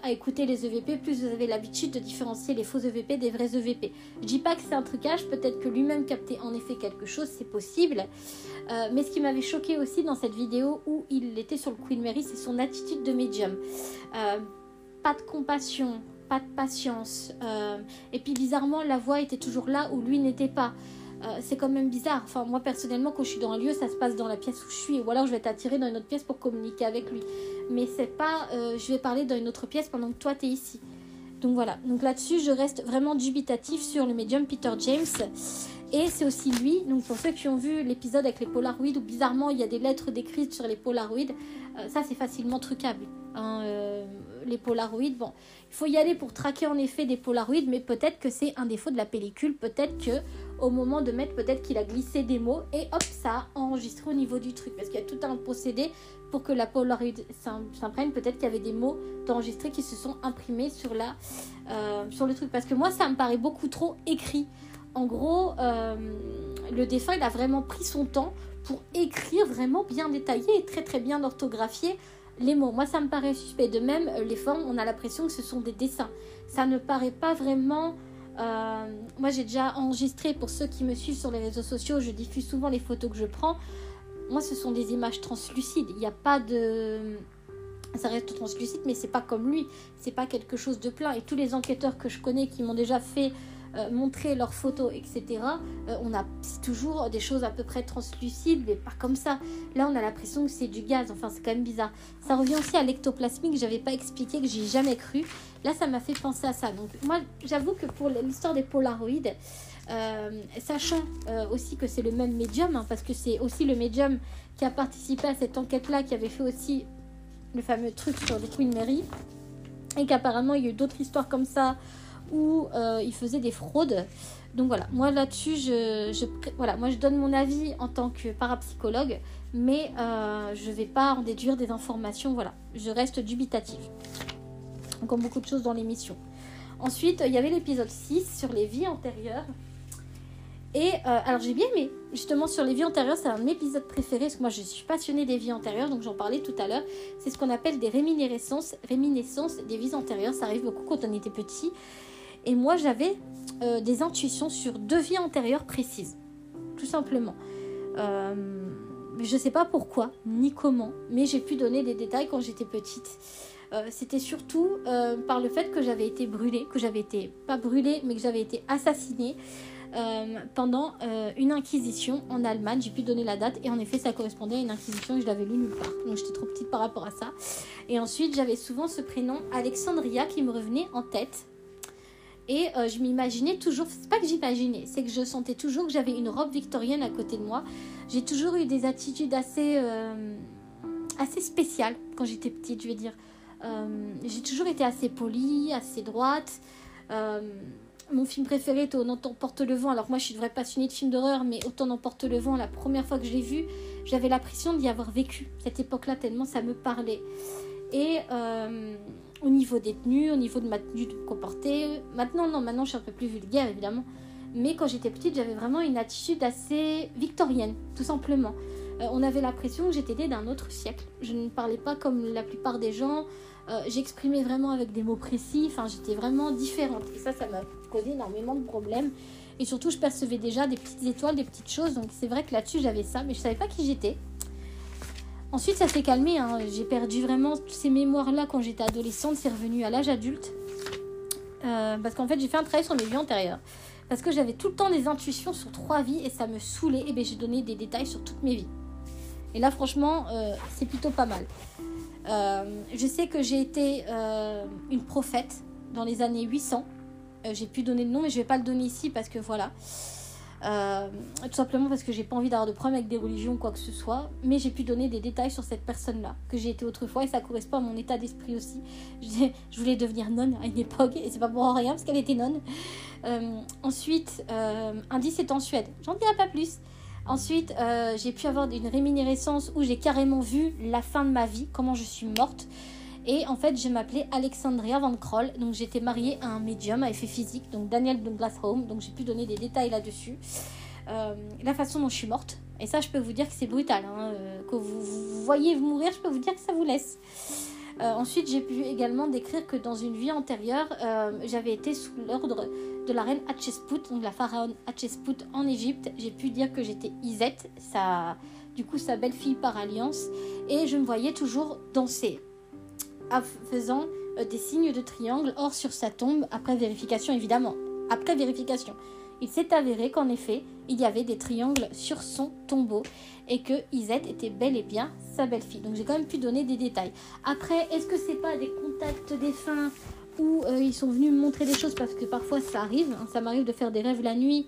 à écouter les EVP, plus vous avez l'habitude de différencier les faux EVP des vrais EVP. Je dis pas que c'est un trucage, peut-être que lui-même captait en effet quelque chose, c'est possible. Euh, mais ce qui m'avait choqué aussi dans cette vidéo où il était sur le Queen Mary, c'est son attitude de médium. pas de compassion, de patience. Euh, et puis bizarrement, la voix était toujours là où lui n'était pas. Euh, c'est quand même bizarre. Enfin, moi personnellement, quand je suis dans un lieu, ça se passe dans la pièce où je suis, ou alors je vais t'attirer dans une autre pièce pour communiquer avec lui. Mais c'est pas, euh, je vais parler dans une autre pièce pendant que toi t'es ici. Donc voilà. Donc là-dessus, je reste vraiment dubitatif sur le médium Peter James. Et c'est aussi lui, donc pour ceux qui ont vu l'épisode avec les Polaroids, où bizarrement il y a des lettres décrites sur les Polaroids, ça c'est facilement trucable. Hein, les Polaroids, bon, il faut y aller pour traquer en effet des Polaroids, mais peut-être que c'est un défaut de la pellicule, peut-être que au moment de mettre, peut-être qu'il a glissé des mots et hop, ça a enregistré au niveau du truc, parce qu'il y a tout un procédé pour que la Polaroid s'imprègne. Peut-être qu'il y avait des mots d'enregistré qui se sont imprimés euh, sur le truc, parce que moi ça me paraît beaucoup trop écrit. En gros, euh, le défunt il a vraiment pris son temps pour écrire vraiment bien détaillé et très très bien orthographié les mots. Moi, ça me paraît suspect. De même, euh, les formes, on a l'impression que ce sont des dessins. Ça ne paraît pas vraiment... Euh, moi, j'ai déjà enregistré, pour ceux qui me suivent sur les réseaux sociaux, je diffuse souvent les photos que je prends. Moi, ce sont des images translucides. Il n'y a pas de... Ça reste translucide, mais c'est pas comme lui. C'est pas quelque chose de plein. Et tous les enquêteurs que je connais qui m'ont déjà fait euh, montrer leurs photos, etc., euh, on a toujours des choses à peu près translucides, mais pas comme ça. Là, on a l'impression que c'est du gaz. Enfin, c'est quand même bizarre. Ça revient aussi à l'ectoplasmie que j'avais pas expliqué, que j'ai jamais cru. Là, ça m'a fait penser à ça. Donc, moi, j'avoue que pour l'histoire des Polaroids, euh, sachant aussi que c'est le même médium, hein, parce que c'est aussi le médium qui a participé à cette enquête-là, qui avait fait aussi le fameux truc sur le Queen Mary, et qu'apparemment il y a eu d'autres histoires comme ça où euh, il faisait des fraudes. Donc voilà, moi là-dessus, je, voilà, moi je donne mon avis en tant que parapsychologue, mais euh, je ne vais pas en déduire des informations. Voilà, je reste dubitative, comme beaucoup de choses dans l'émission. Ensuite, il y avait l'épisode 6 sur les vies antérieures. Et euh, alors j'ai bien aimé, justement sur les vies antérieures, c'est un épisode préféré, parce que moi je suis passionnée des vies antérieures, donc j'en parlais tout à l'heure. C'est ce qu'on appelle des réminiscences, réminiscences des vies antérieures. Ça arrive beaucoup quand on était petit. Et moi, j'avais euh, des intuitions sur deux vies antérieures précises, tout simplement. Euh, je ne sais pas pourquoi, ni comment, mais j'ai pu donner des détails quand j'étais petite. Euh, c'était surtout par le fait que j'avais été brûlée, que j'avais été, pas brûlée, mais que j'avais été assassinée pendant une inquisition en Allemagne. J'ai pu donner la date et en effet ça correspondait à une inquisition et je l'avais lu nulle part. Donc j'étais trop petite par rapport à ça. Et ensuite j'avais souvent ce prénom Alexandria qui me revenait en tête et euh, je m'imaginais toujours, c'est pas que j'imaginais, c'est que je sentais toujours que j'avais une robe victorienne à côté de moi. J'ai toujours eu des attitudes assez, euh, assez spéciales quand j'étais petite, je vais dire. Euh, j'ai toujours été assez polie, assez droite. mon film préféré était Autant n'emporte le vent. Alors moi, je suis une vraie passionnée de films d'horreur, mais Autant n'emporte le vent, la première fois que je l'ai vu, j'avais l'impression d'y avoir vécu cette époque-là tellement ça me parlait. Et au niveau des tenues, au niveau de ma tenue de. Maintenant, non, maintenant je suis un peu plus vulgaire évidemment. Mais quand j'étais petite, j'avais vraiment une attitude assez victorienne, tout simplement. euh, on avait l'impression que j'étais née d'un autre siècle. Je ne parlais pas comme la plupart des gens. Euh, j'exprimais vraiment avec des mots précis. Enfin, j'étais vraiment différente. Et ça, ça m'a causé énormément de problèmes. Et surtout, je percevais déjà des petites étoiles, des petites choses. Donc, c'est vrai que là-dessus, j'avais ça, mais je savais pas qui j'étais. Ensuite, ça s'est calmé. Hein. J'ai perdu vraiment ces mémoires-là quand j'étais adolescente. C'est revenu à l'âge adulte. Euh, parce qu'en fait, j'ai fait un travail sur mes vies antérieures. Parce que j'avais tout le temps des intuitions sur trois vies et ça me saoulait. Et bien, j'ai donné des détails sur toutes mes vies. Et là, franchement, euh, c'est plutôt pas mal. Euh, je sais que j'ai été une prophète dans les années 800. j'ai pu donner le nom, mais je vais pas le donner ici parce que voilà. Euh, tout simplement parce que j'ai pas envie d'avoir de problème avec des religions ou quoi que ce soit. Mais j'ai pu donner des détails sur cette personne-là, que j'ai été autrefois, et ça correspond à mon état d'esprit aussi. Je, voulais devenir nonne à une époque, et c'est pas pour rien, parce qu'elle était nonne. Euh, ensuite, euh, indice est en Suède. J'en dirai pas plus. Ensuite, euh, j'ai pu avoir une réminiscence où j'ai carrément vu la fin de ma vie, comment je suis morte. Et en fait, je m'appelais Alexandria Van Kroll. Donc, j'étais mariée à un médium à effet physique, donc Daniel Douglas Home. Donc, j'ai pu donner des détails là-dessus. Euh, la façon dont je suis morte. Et ça, je peux vous dire que c'est brutal. Hein. Euh, que vous, voyez mourir, je peux vous dire que ça vous laisse. Euh, ensuite, j'ai pu également décrire que dans une vie antérieure, j'avais été sous l'ordre de la reine Hatshepsut, donc la pharaon Hatshepsut en Égypte. J'ai pu dire que j'étais Iset, sa, du coup sa belle-fille par alliance, et je me voyais toujours danser faisant euh, des signes de triangle. Or, sur sa tombe, après vérification évidemment, après vérification, il s'est avéré qu'en effet, il y avait des triangles sur son tombeau et que Isette était bel et bien sa belle-fille. Donc j'ai quand même pu donner des détails. Après, est-ce que c'est pas des contacts défunts où euh, ils sont venus me montrer des choses? Parce que parfois ça arrive, hein, ça m'arrive de faire des rêves la nuit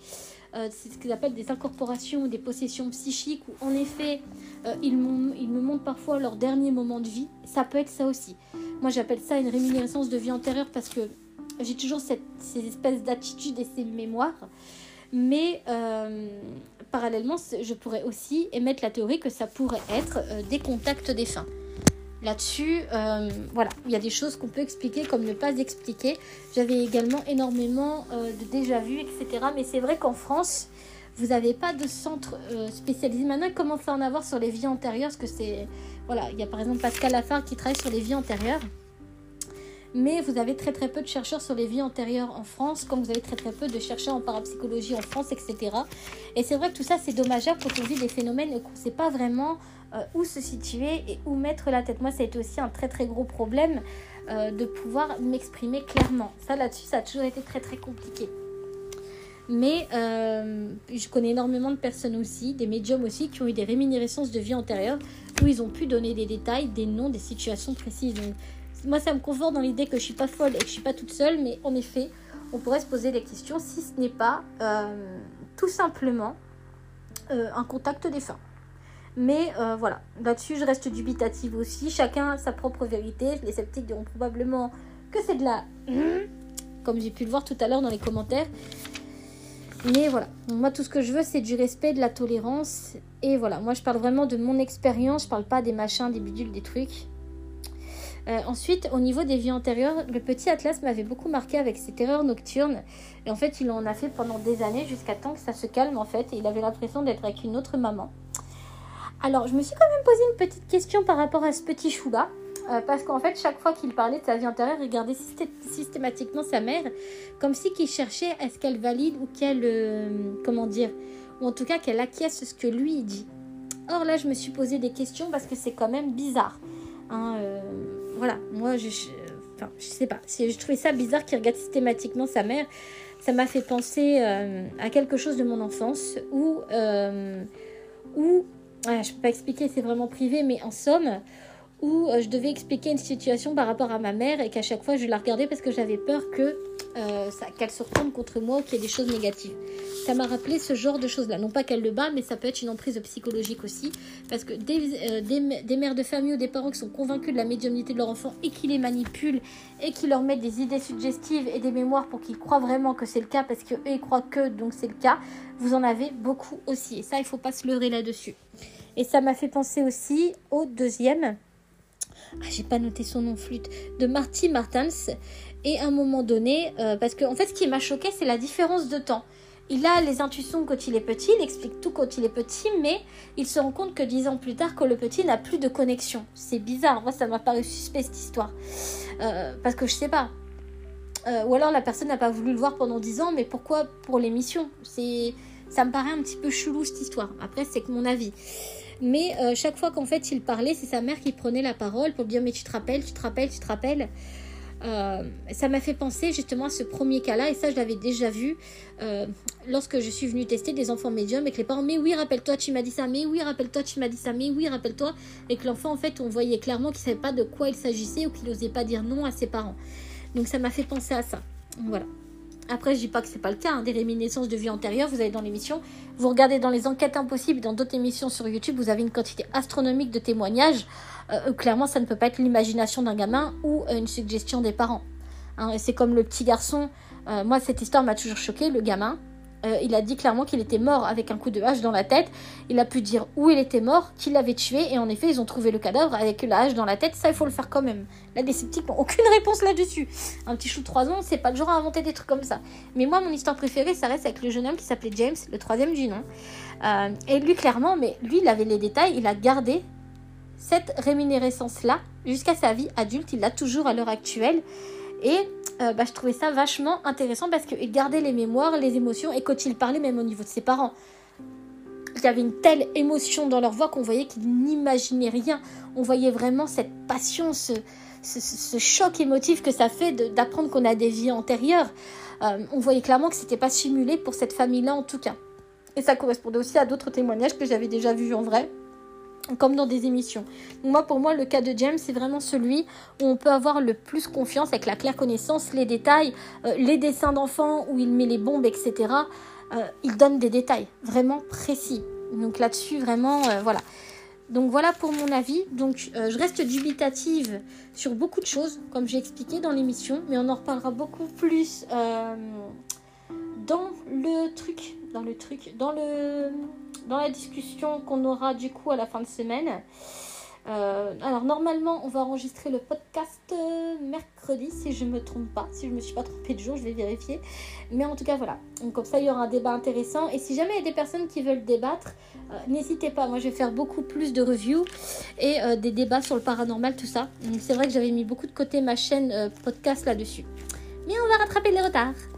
euh, c'est ce qu'ils appellent des incorporations ou des possessions psychiques, où en effet, euh, ils, me montrent parfois leur dernier moment de vie. Ça peut être ça aussi. Moi, j'appelle ça une réminiscence de vie antérieure parce que j'ai toujours ces espèces d'attitudes et ces mémoires. Mais euh, parallèlement, je pourrais aussi émettre la théorie que ça pourrait être des contacts défunts. Là-dessus, euh, voilà, il y a des choses qu'on peut expliquer comme ne pas expliquer. J'avais également énormément euh, de déjà-vu, etc. Mais c'est vrai qu'en France, vous n'avez pas de centre euh, spécialisé. Maintenant, il commence à en avoir sur les vies antérieures, parce que c'est... Voilà, il y a par exemple Pascal Lafargue qui travaille sur les vies antérieures. Mais vous avez très très peu de chercheurs sur les vies antérieures en France, comme vous avez très très peu de chercheurs en parapsychologie en France, etc. Et c'est vrai que tout ça, c'est dommageable quand on vit des phénomènes qu'on ne sait pas vraiment euh, où se situer et où mettre la tête. Moi, ça a été aussi un très très gros problème euh, de pouvoir m'exprimer clairement. Ça, là-dessus, ça a toujours été très très compliqué. Mais euh, je connais énormément de personnes aussi, des médiums aussi, qui ont eu des réminiscences de vie antérieure où ils ont pu donner des détails, des noms, des situations précises. Moi, ça me conforte dans l'idée que je suis pas folle et que je suis pas toute seule, mais en effet, on pourrait se poser des questions si ce n'est pas tout simplement un contact défunt. Mais euh, voilà, là-dessus, je reste dubitative aussi. Chacun a sa propre vérité. Les sceptiques diront probablement que c'est de la... Comme j'ai pu le voir tout à l'heure dans les commentaires. Mais voilà, moi tout ce que je veux c'est du respect, de la tolérance. Et voilà, moi je parle vraiment de mon expérience, je parle pas des machins, des bidules, des trucs. Euh, ensuite, au niveau des vies antérieures, le petit Atlas m'avait beaucoup marqué avec ses terreurs nocturnes. Et en fait, il en a fait pendant des années jusqu'à temps que ça se calme en fait. Et il avait l'impression d'être avec une autre maman. Alors, je me suis quand même posé une petite question par rapport à ce petit chou-là. Euh, parce qu'en fait, chaque fois qu'il parlait de sa vie antérieure, il regardait systématiquement sa mère, comme si qu'il cherchait à ce qu'elle valide ou qu'elle, euh, comment dire, ou en tout cas qu'elle acquiesce ce que lui dit. Or là, je me suis posé des questions parce que c'est quand même bizarre. Hein, euh, voilà, moi, je, enfin, je sais pas. Je trouvais ça bizarre qu'il regarde systématiquement sa mère. Ça m'a fait penser à quelque chose de mon enfance où, où je ne peux pas expliquer, c'est vraiment privé, mais en somme, où euh, je devais expliquer une situation par rapport à ma mère et qu'à chaque fois je la regardais parce que j'avais peur que euh, qu'elle se retourne contre moi ou qu'il y ait des choses négatives. Ça m'a rappelé ce genre de choses-là. Non pas qu'elle le bat, mais ça peut être une emprise psychologique aussi. Parce que des, euh, des, mères de famille ou des parents qui sont convaincus de la médiumnité de leur enfant et qui les manipulent et qui leur mettent des idées suggestives et des mémoires pour qu'ils croient vraiment que c'est le cas parce qu'eux ils croient que donc c'est le cas, vous en avez beaucoup aussi. Et ça, il faut pas se leurrer là-dessus. Et ça m'a fait penser aussi au deuxième. Ah, j'ai pas noté son nom flûte, de Marty Martins. Et à un moment donné, euh, parce que en fait, ce qui m'a choqué, c'est la différence de temps. il a les intuitions quand il est petit, il explique tout quand il est petit, mais il se rend compte que dix ans plus tard, que le petit n'a plus de connexion. C'est bizarre, moi ça m'a paru suspect cette histoire. Euh, parce que je sais pas. Euh, ou alors la personne n'a pas voulu le voir pendant dix ans, mais pourquoi pour l'émission? Ça me paraît un petit peu chelou cette histoire. Après, c'est que mon avis. Mais chaque fois qu'en fait il parlait, c'est sa mère qui prenait la parole pour dire mais tu te rappelles, tu te rappelles, tu te rappelles. Euh, ça m'a fait penser justement à ce premier cas-là, et ça je l'avais déjà vu euh, lorsque je suis venue tester des enfants médiums et que les parents, mais oui, rappelle-toi, tu m'as dit ça, mais oui, rappelle-toi, tu m'as dit ça, mais oui, rappelle-toi, et que l'enfant en fait, on voyait clairement qu'il ne savait pas de quoi il s'agissait ou qu'il n'osait pas dire non à ses parents. Donc ça m'a fait penser à ça. Voilà. Après, je dis pas que c'est pas le cas. Hein. Des réminiscences de vie antérieure, vous allez dans l'émission, vous regardez dans les enquêtes impossibles, dans d'autres émissions sur YouTube, vous avez une quantité astronomique de témoignages. Euh, clairement, ça ne peut pas être l'imagination d'un gamin ou euh, une suggestion des parents. Hein. c'est comme le petit garçon. Euh, moi, cette histoire m'a toujours choqué. Le gamin, euh, il a dit clairement qu'il était mort avec un coup de hache dans la tête. Il a pu dire où il était mort, qui l'avait tué, et en effet, ils ont trouvé le cadavre avec la hache dans la tête. Ça, il faut le faire quand même. Là, les sceptiques n'ont aucune réponse là-dessus. Un petit chou de 3 ans, c'est pas le genre à inventer des trucs comme ça. Mais moi, mon histoire préférée, ça reste avec le jeune homme qui s'appelait James, le troisième du nom. Euh, et lui, clairement, mais lui, il avait les détails, il a gardé cette rémunérescence-là jusqu'à sa vie adulte. Il l'a toujours à l'heure actuelle. Et euh, bah, je trouvais ça vachement intéressant parce qu'il gardait les mémoires, les émotions, et quand il parlait même au niveau de ses parents, il y avait une telle émotion dans leur voix qu'on voyait qu'ils n'imaginaient rien. On voyait vraiment cette passion, ce, choc émotif que ça fait d'apprendre qu'on a des vies antérieures. Euh, on voyait clairement que c'était pas simulé pour cette famille-là en tout cas. Et ça correspondait aussi à d'autres témoignages que j'avais déjà vus en vrai comme dans des émissions. moi, pour moi, le cas de James, c'est vraiment celui où on peut avoir le plus confiance avec la claire connaissance, les détails, euh, les dessins d'enfants où il met les bombes, etc. Euh, il donne des détails vraiment précis. Donc là-dessus, vraiment, euh, voilà. Donc voilà pour mon avis. Donc je reste dubitative sur beaucoup de choses, comme j'ai expliqué dans l'émission, mais on en reparlera beaucoup plus dans le truc, dans le truc, dans le dans la discussion qu'on aura du coup à la fin de semaine. Euh, alors normalement on va enregistrer le podcast euh, mercredi si je me trompe pas, si je me suis pas trompée de jour, je vais vérifier. Mais en tout cas voilà, donc comme ça il y aura un débat intéressant. Et si jamais il y a des personnes qui veulent débattre, euh, n'hésitez pas, moi je vais faire beaucoup plus de reviews et des débats sur le paranormal, tout ça. C'est vrai que j'avais mis beaucoup de côté ma chaîne podcast là-dessus. Mais on va rattraper les retards.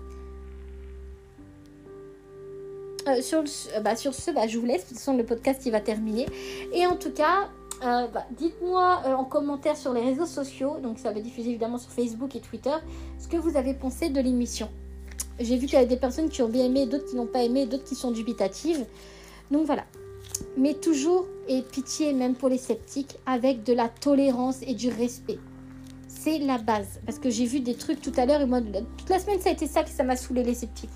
Euh, sur, euh, bah, sur ce, bah, je vous laisse. De toute façon, le podcast il va terminer. Et en tout cas, euh, bah, dites-moi en commentaire sur les réseaux sociaux, donc ça va diffuser évidemment sur Facebook et Twitter, ce que vous avez pensé de l'émission. J'ai vu qu'il y avait des personnes qui ont bien aimé, d'autres qui n'ont pas aimé, d'autres qui sont dubitatives. Donc voilà. Mais toujours, et pitié même pour les sceptiques, avec de la tolérance et du respect. C'est la base. Parce que j'ai vu des trucs tout à l'heure et moi, toute la semaine, ça a été ça que ça m'a saoulé les sceptiques.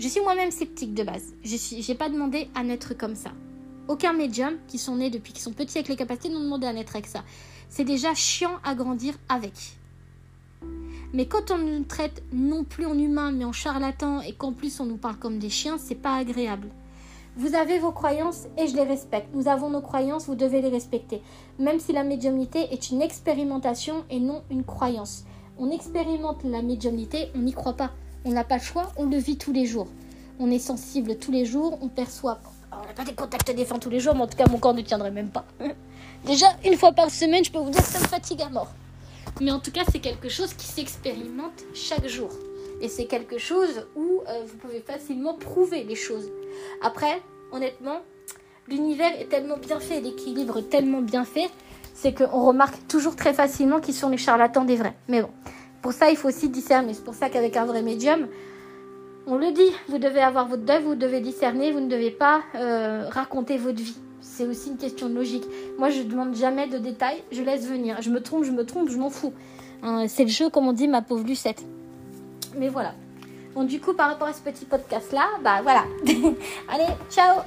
Je suis moi-même sceptique de base. Je n'ai pas demandé à naître comme ça. Aucun médium qui sont nés depuis qu'ils sont petits avec les capacités n'ont demandé à naître avec ça. C'est déjà chiant à grandir avec. Mais quand on nous traite non plus en humain mais en charlatan et qu'en plus on nous parle comme des chiens, c'est pas agréable. Vous avez vos croyances et je les respecte. Nous avons nos croyances, vous devez les respecter. Même si la médiumnité est une expérimentation et non une croyance. On expérimente la médiumnité, on n'y croit pas. On n'a pas le choix, on le vit tous les jours. On est sensible tous les jours, on perçoit. On n'a pas des contacts défunts tous les jours, mais en tout cas, mon corps ne tiendrait même pas. Déjà, une fois par semaine, je peux vous dire que ça me fatigue à mort. Mais en tout cas, c'est quelque chose qui s'expérimente chaque jour. Et c'est quelque chose où euh, vous pouvez facilement prouver les choses. Après, honnêtement, l'univers est tellement bien fait, l'équilibre tellement bien fait, c'est qu'on remarque toujours très facilement qui sont les charlatans des vrais. Mais bon, pour ça, il faut aussi discerner. C'est pour ça qu'avec un vrai médium, on le dit, vous devez avoir votre deuil, vous devez discerner, vous ne devez pas euh, raconter votre vie. C'est aussi une question de logique. Moi, je ne demande jamais de détails, je laisse venir. Je me trompe, je me trompe, je m'en fous. Hein, c'est le jeu, comme on dit, ma pauvre Lucette. Mais voilà. Bon, du coup, par rapport à ce petit podcast-là, bah voilà. Allez, ciao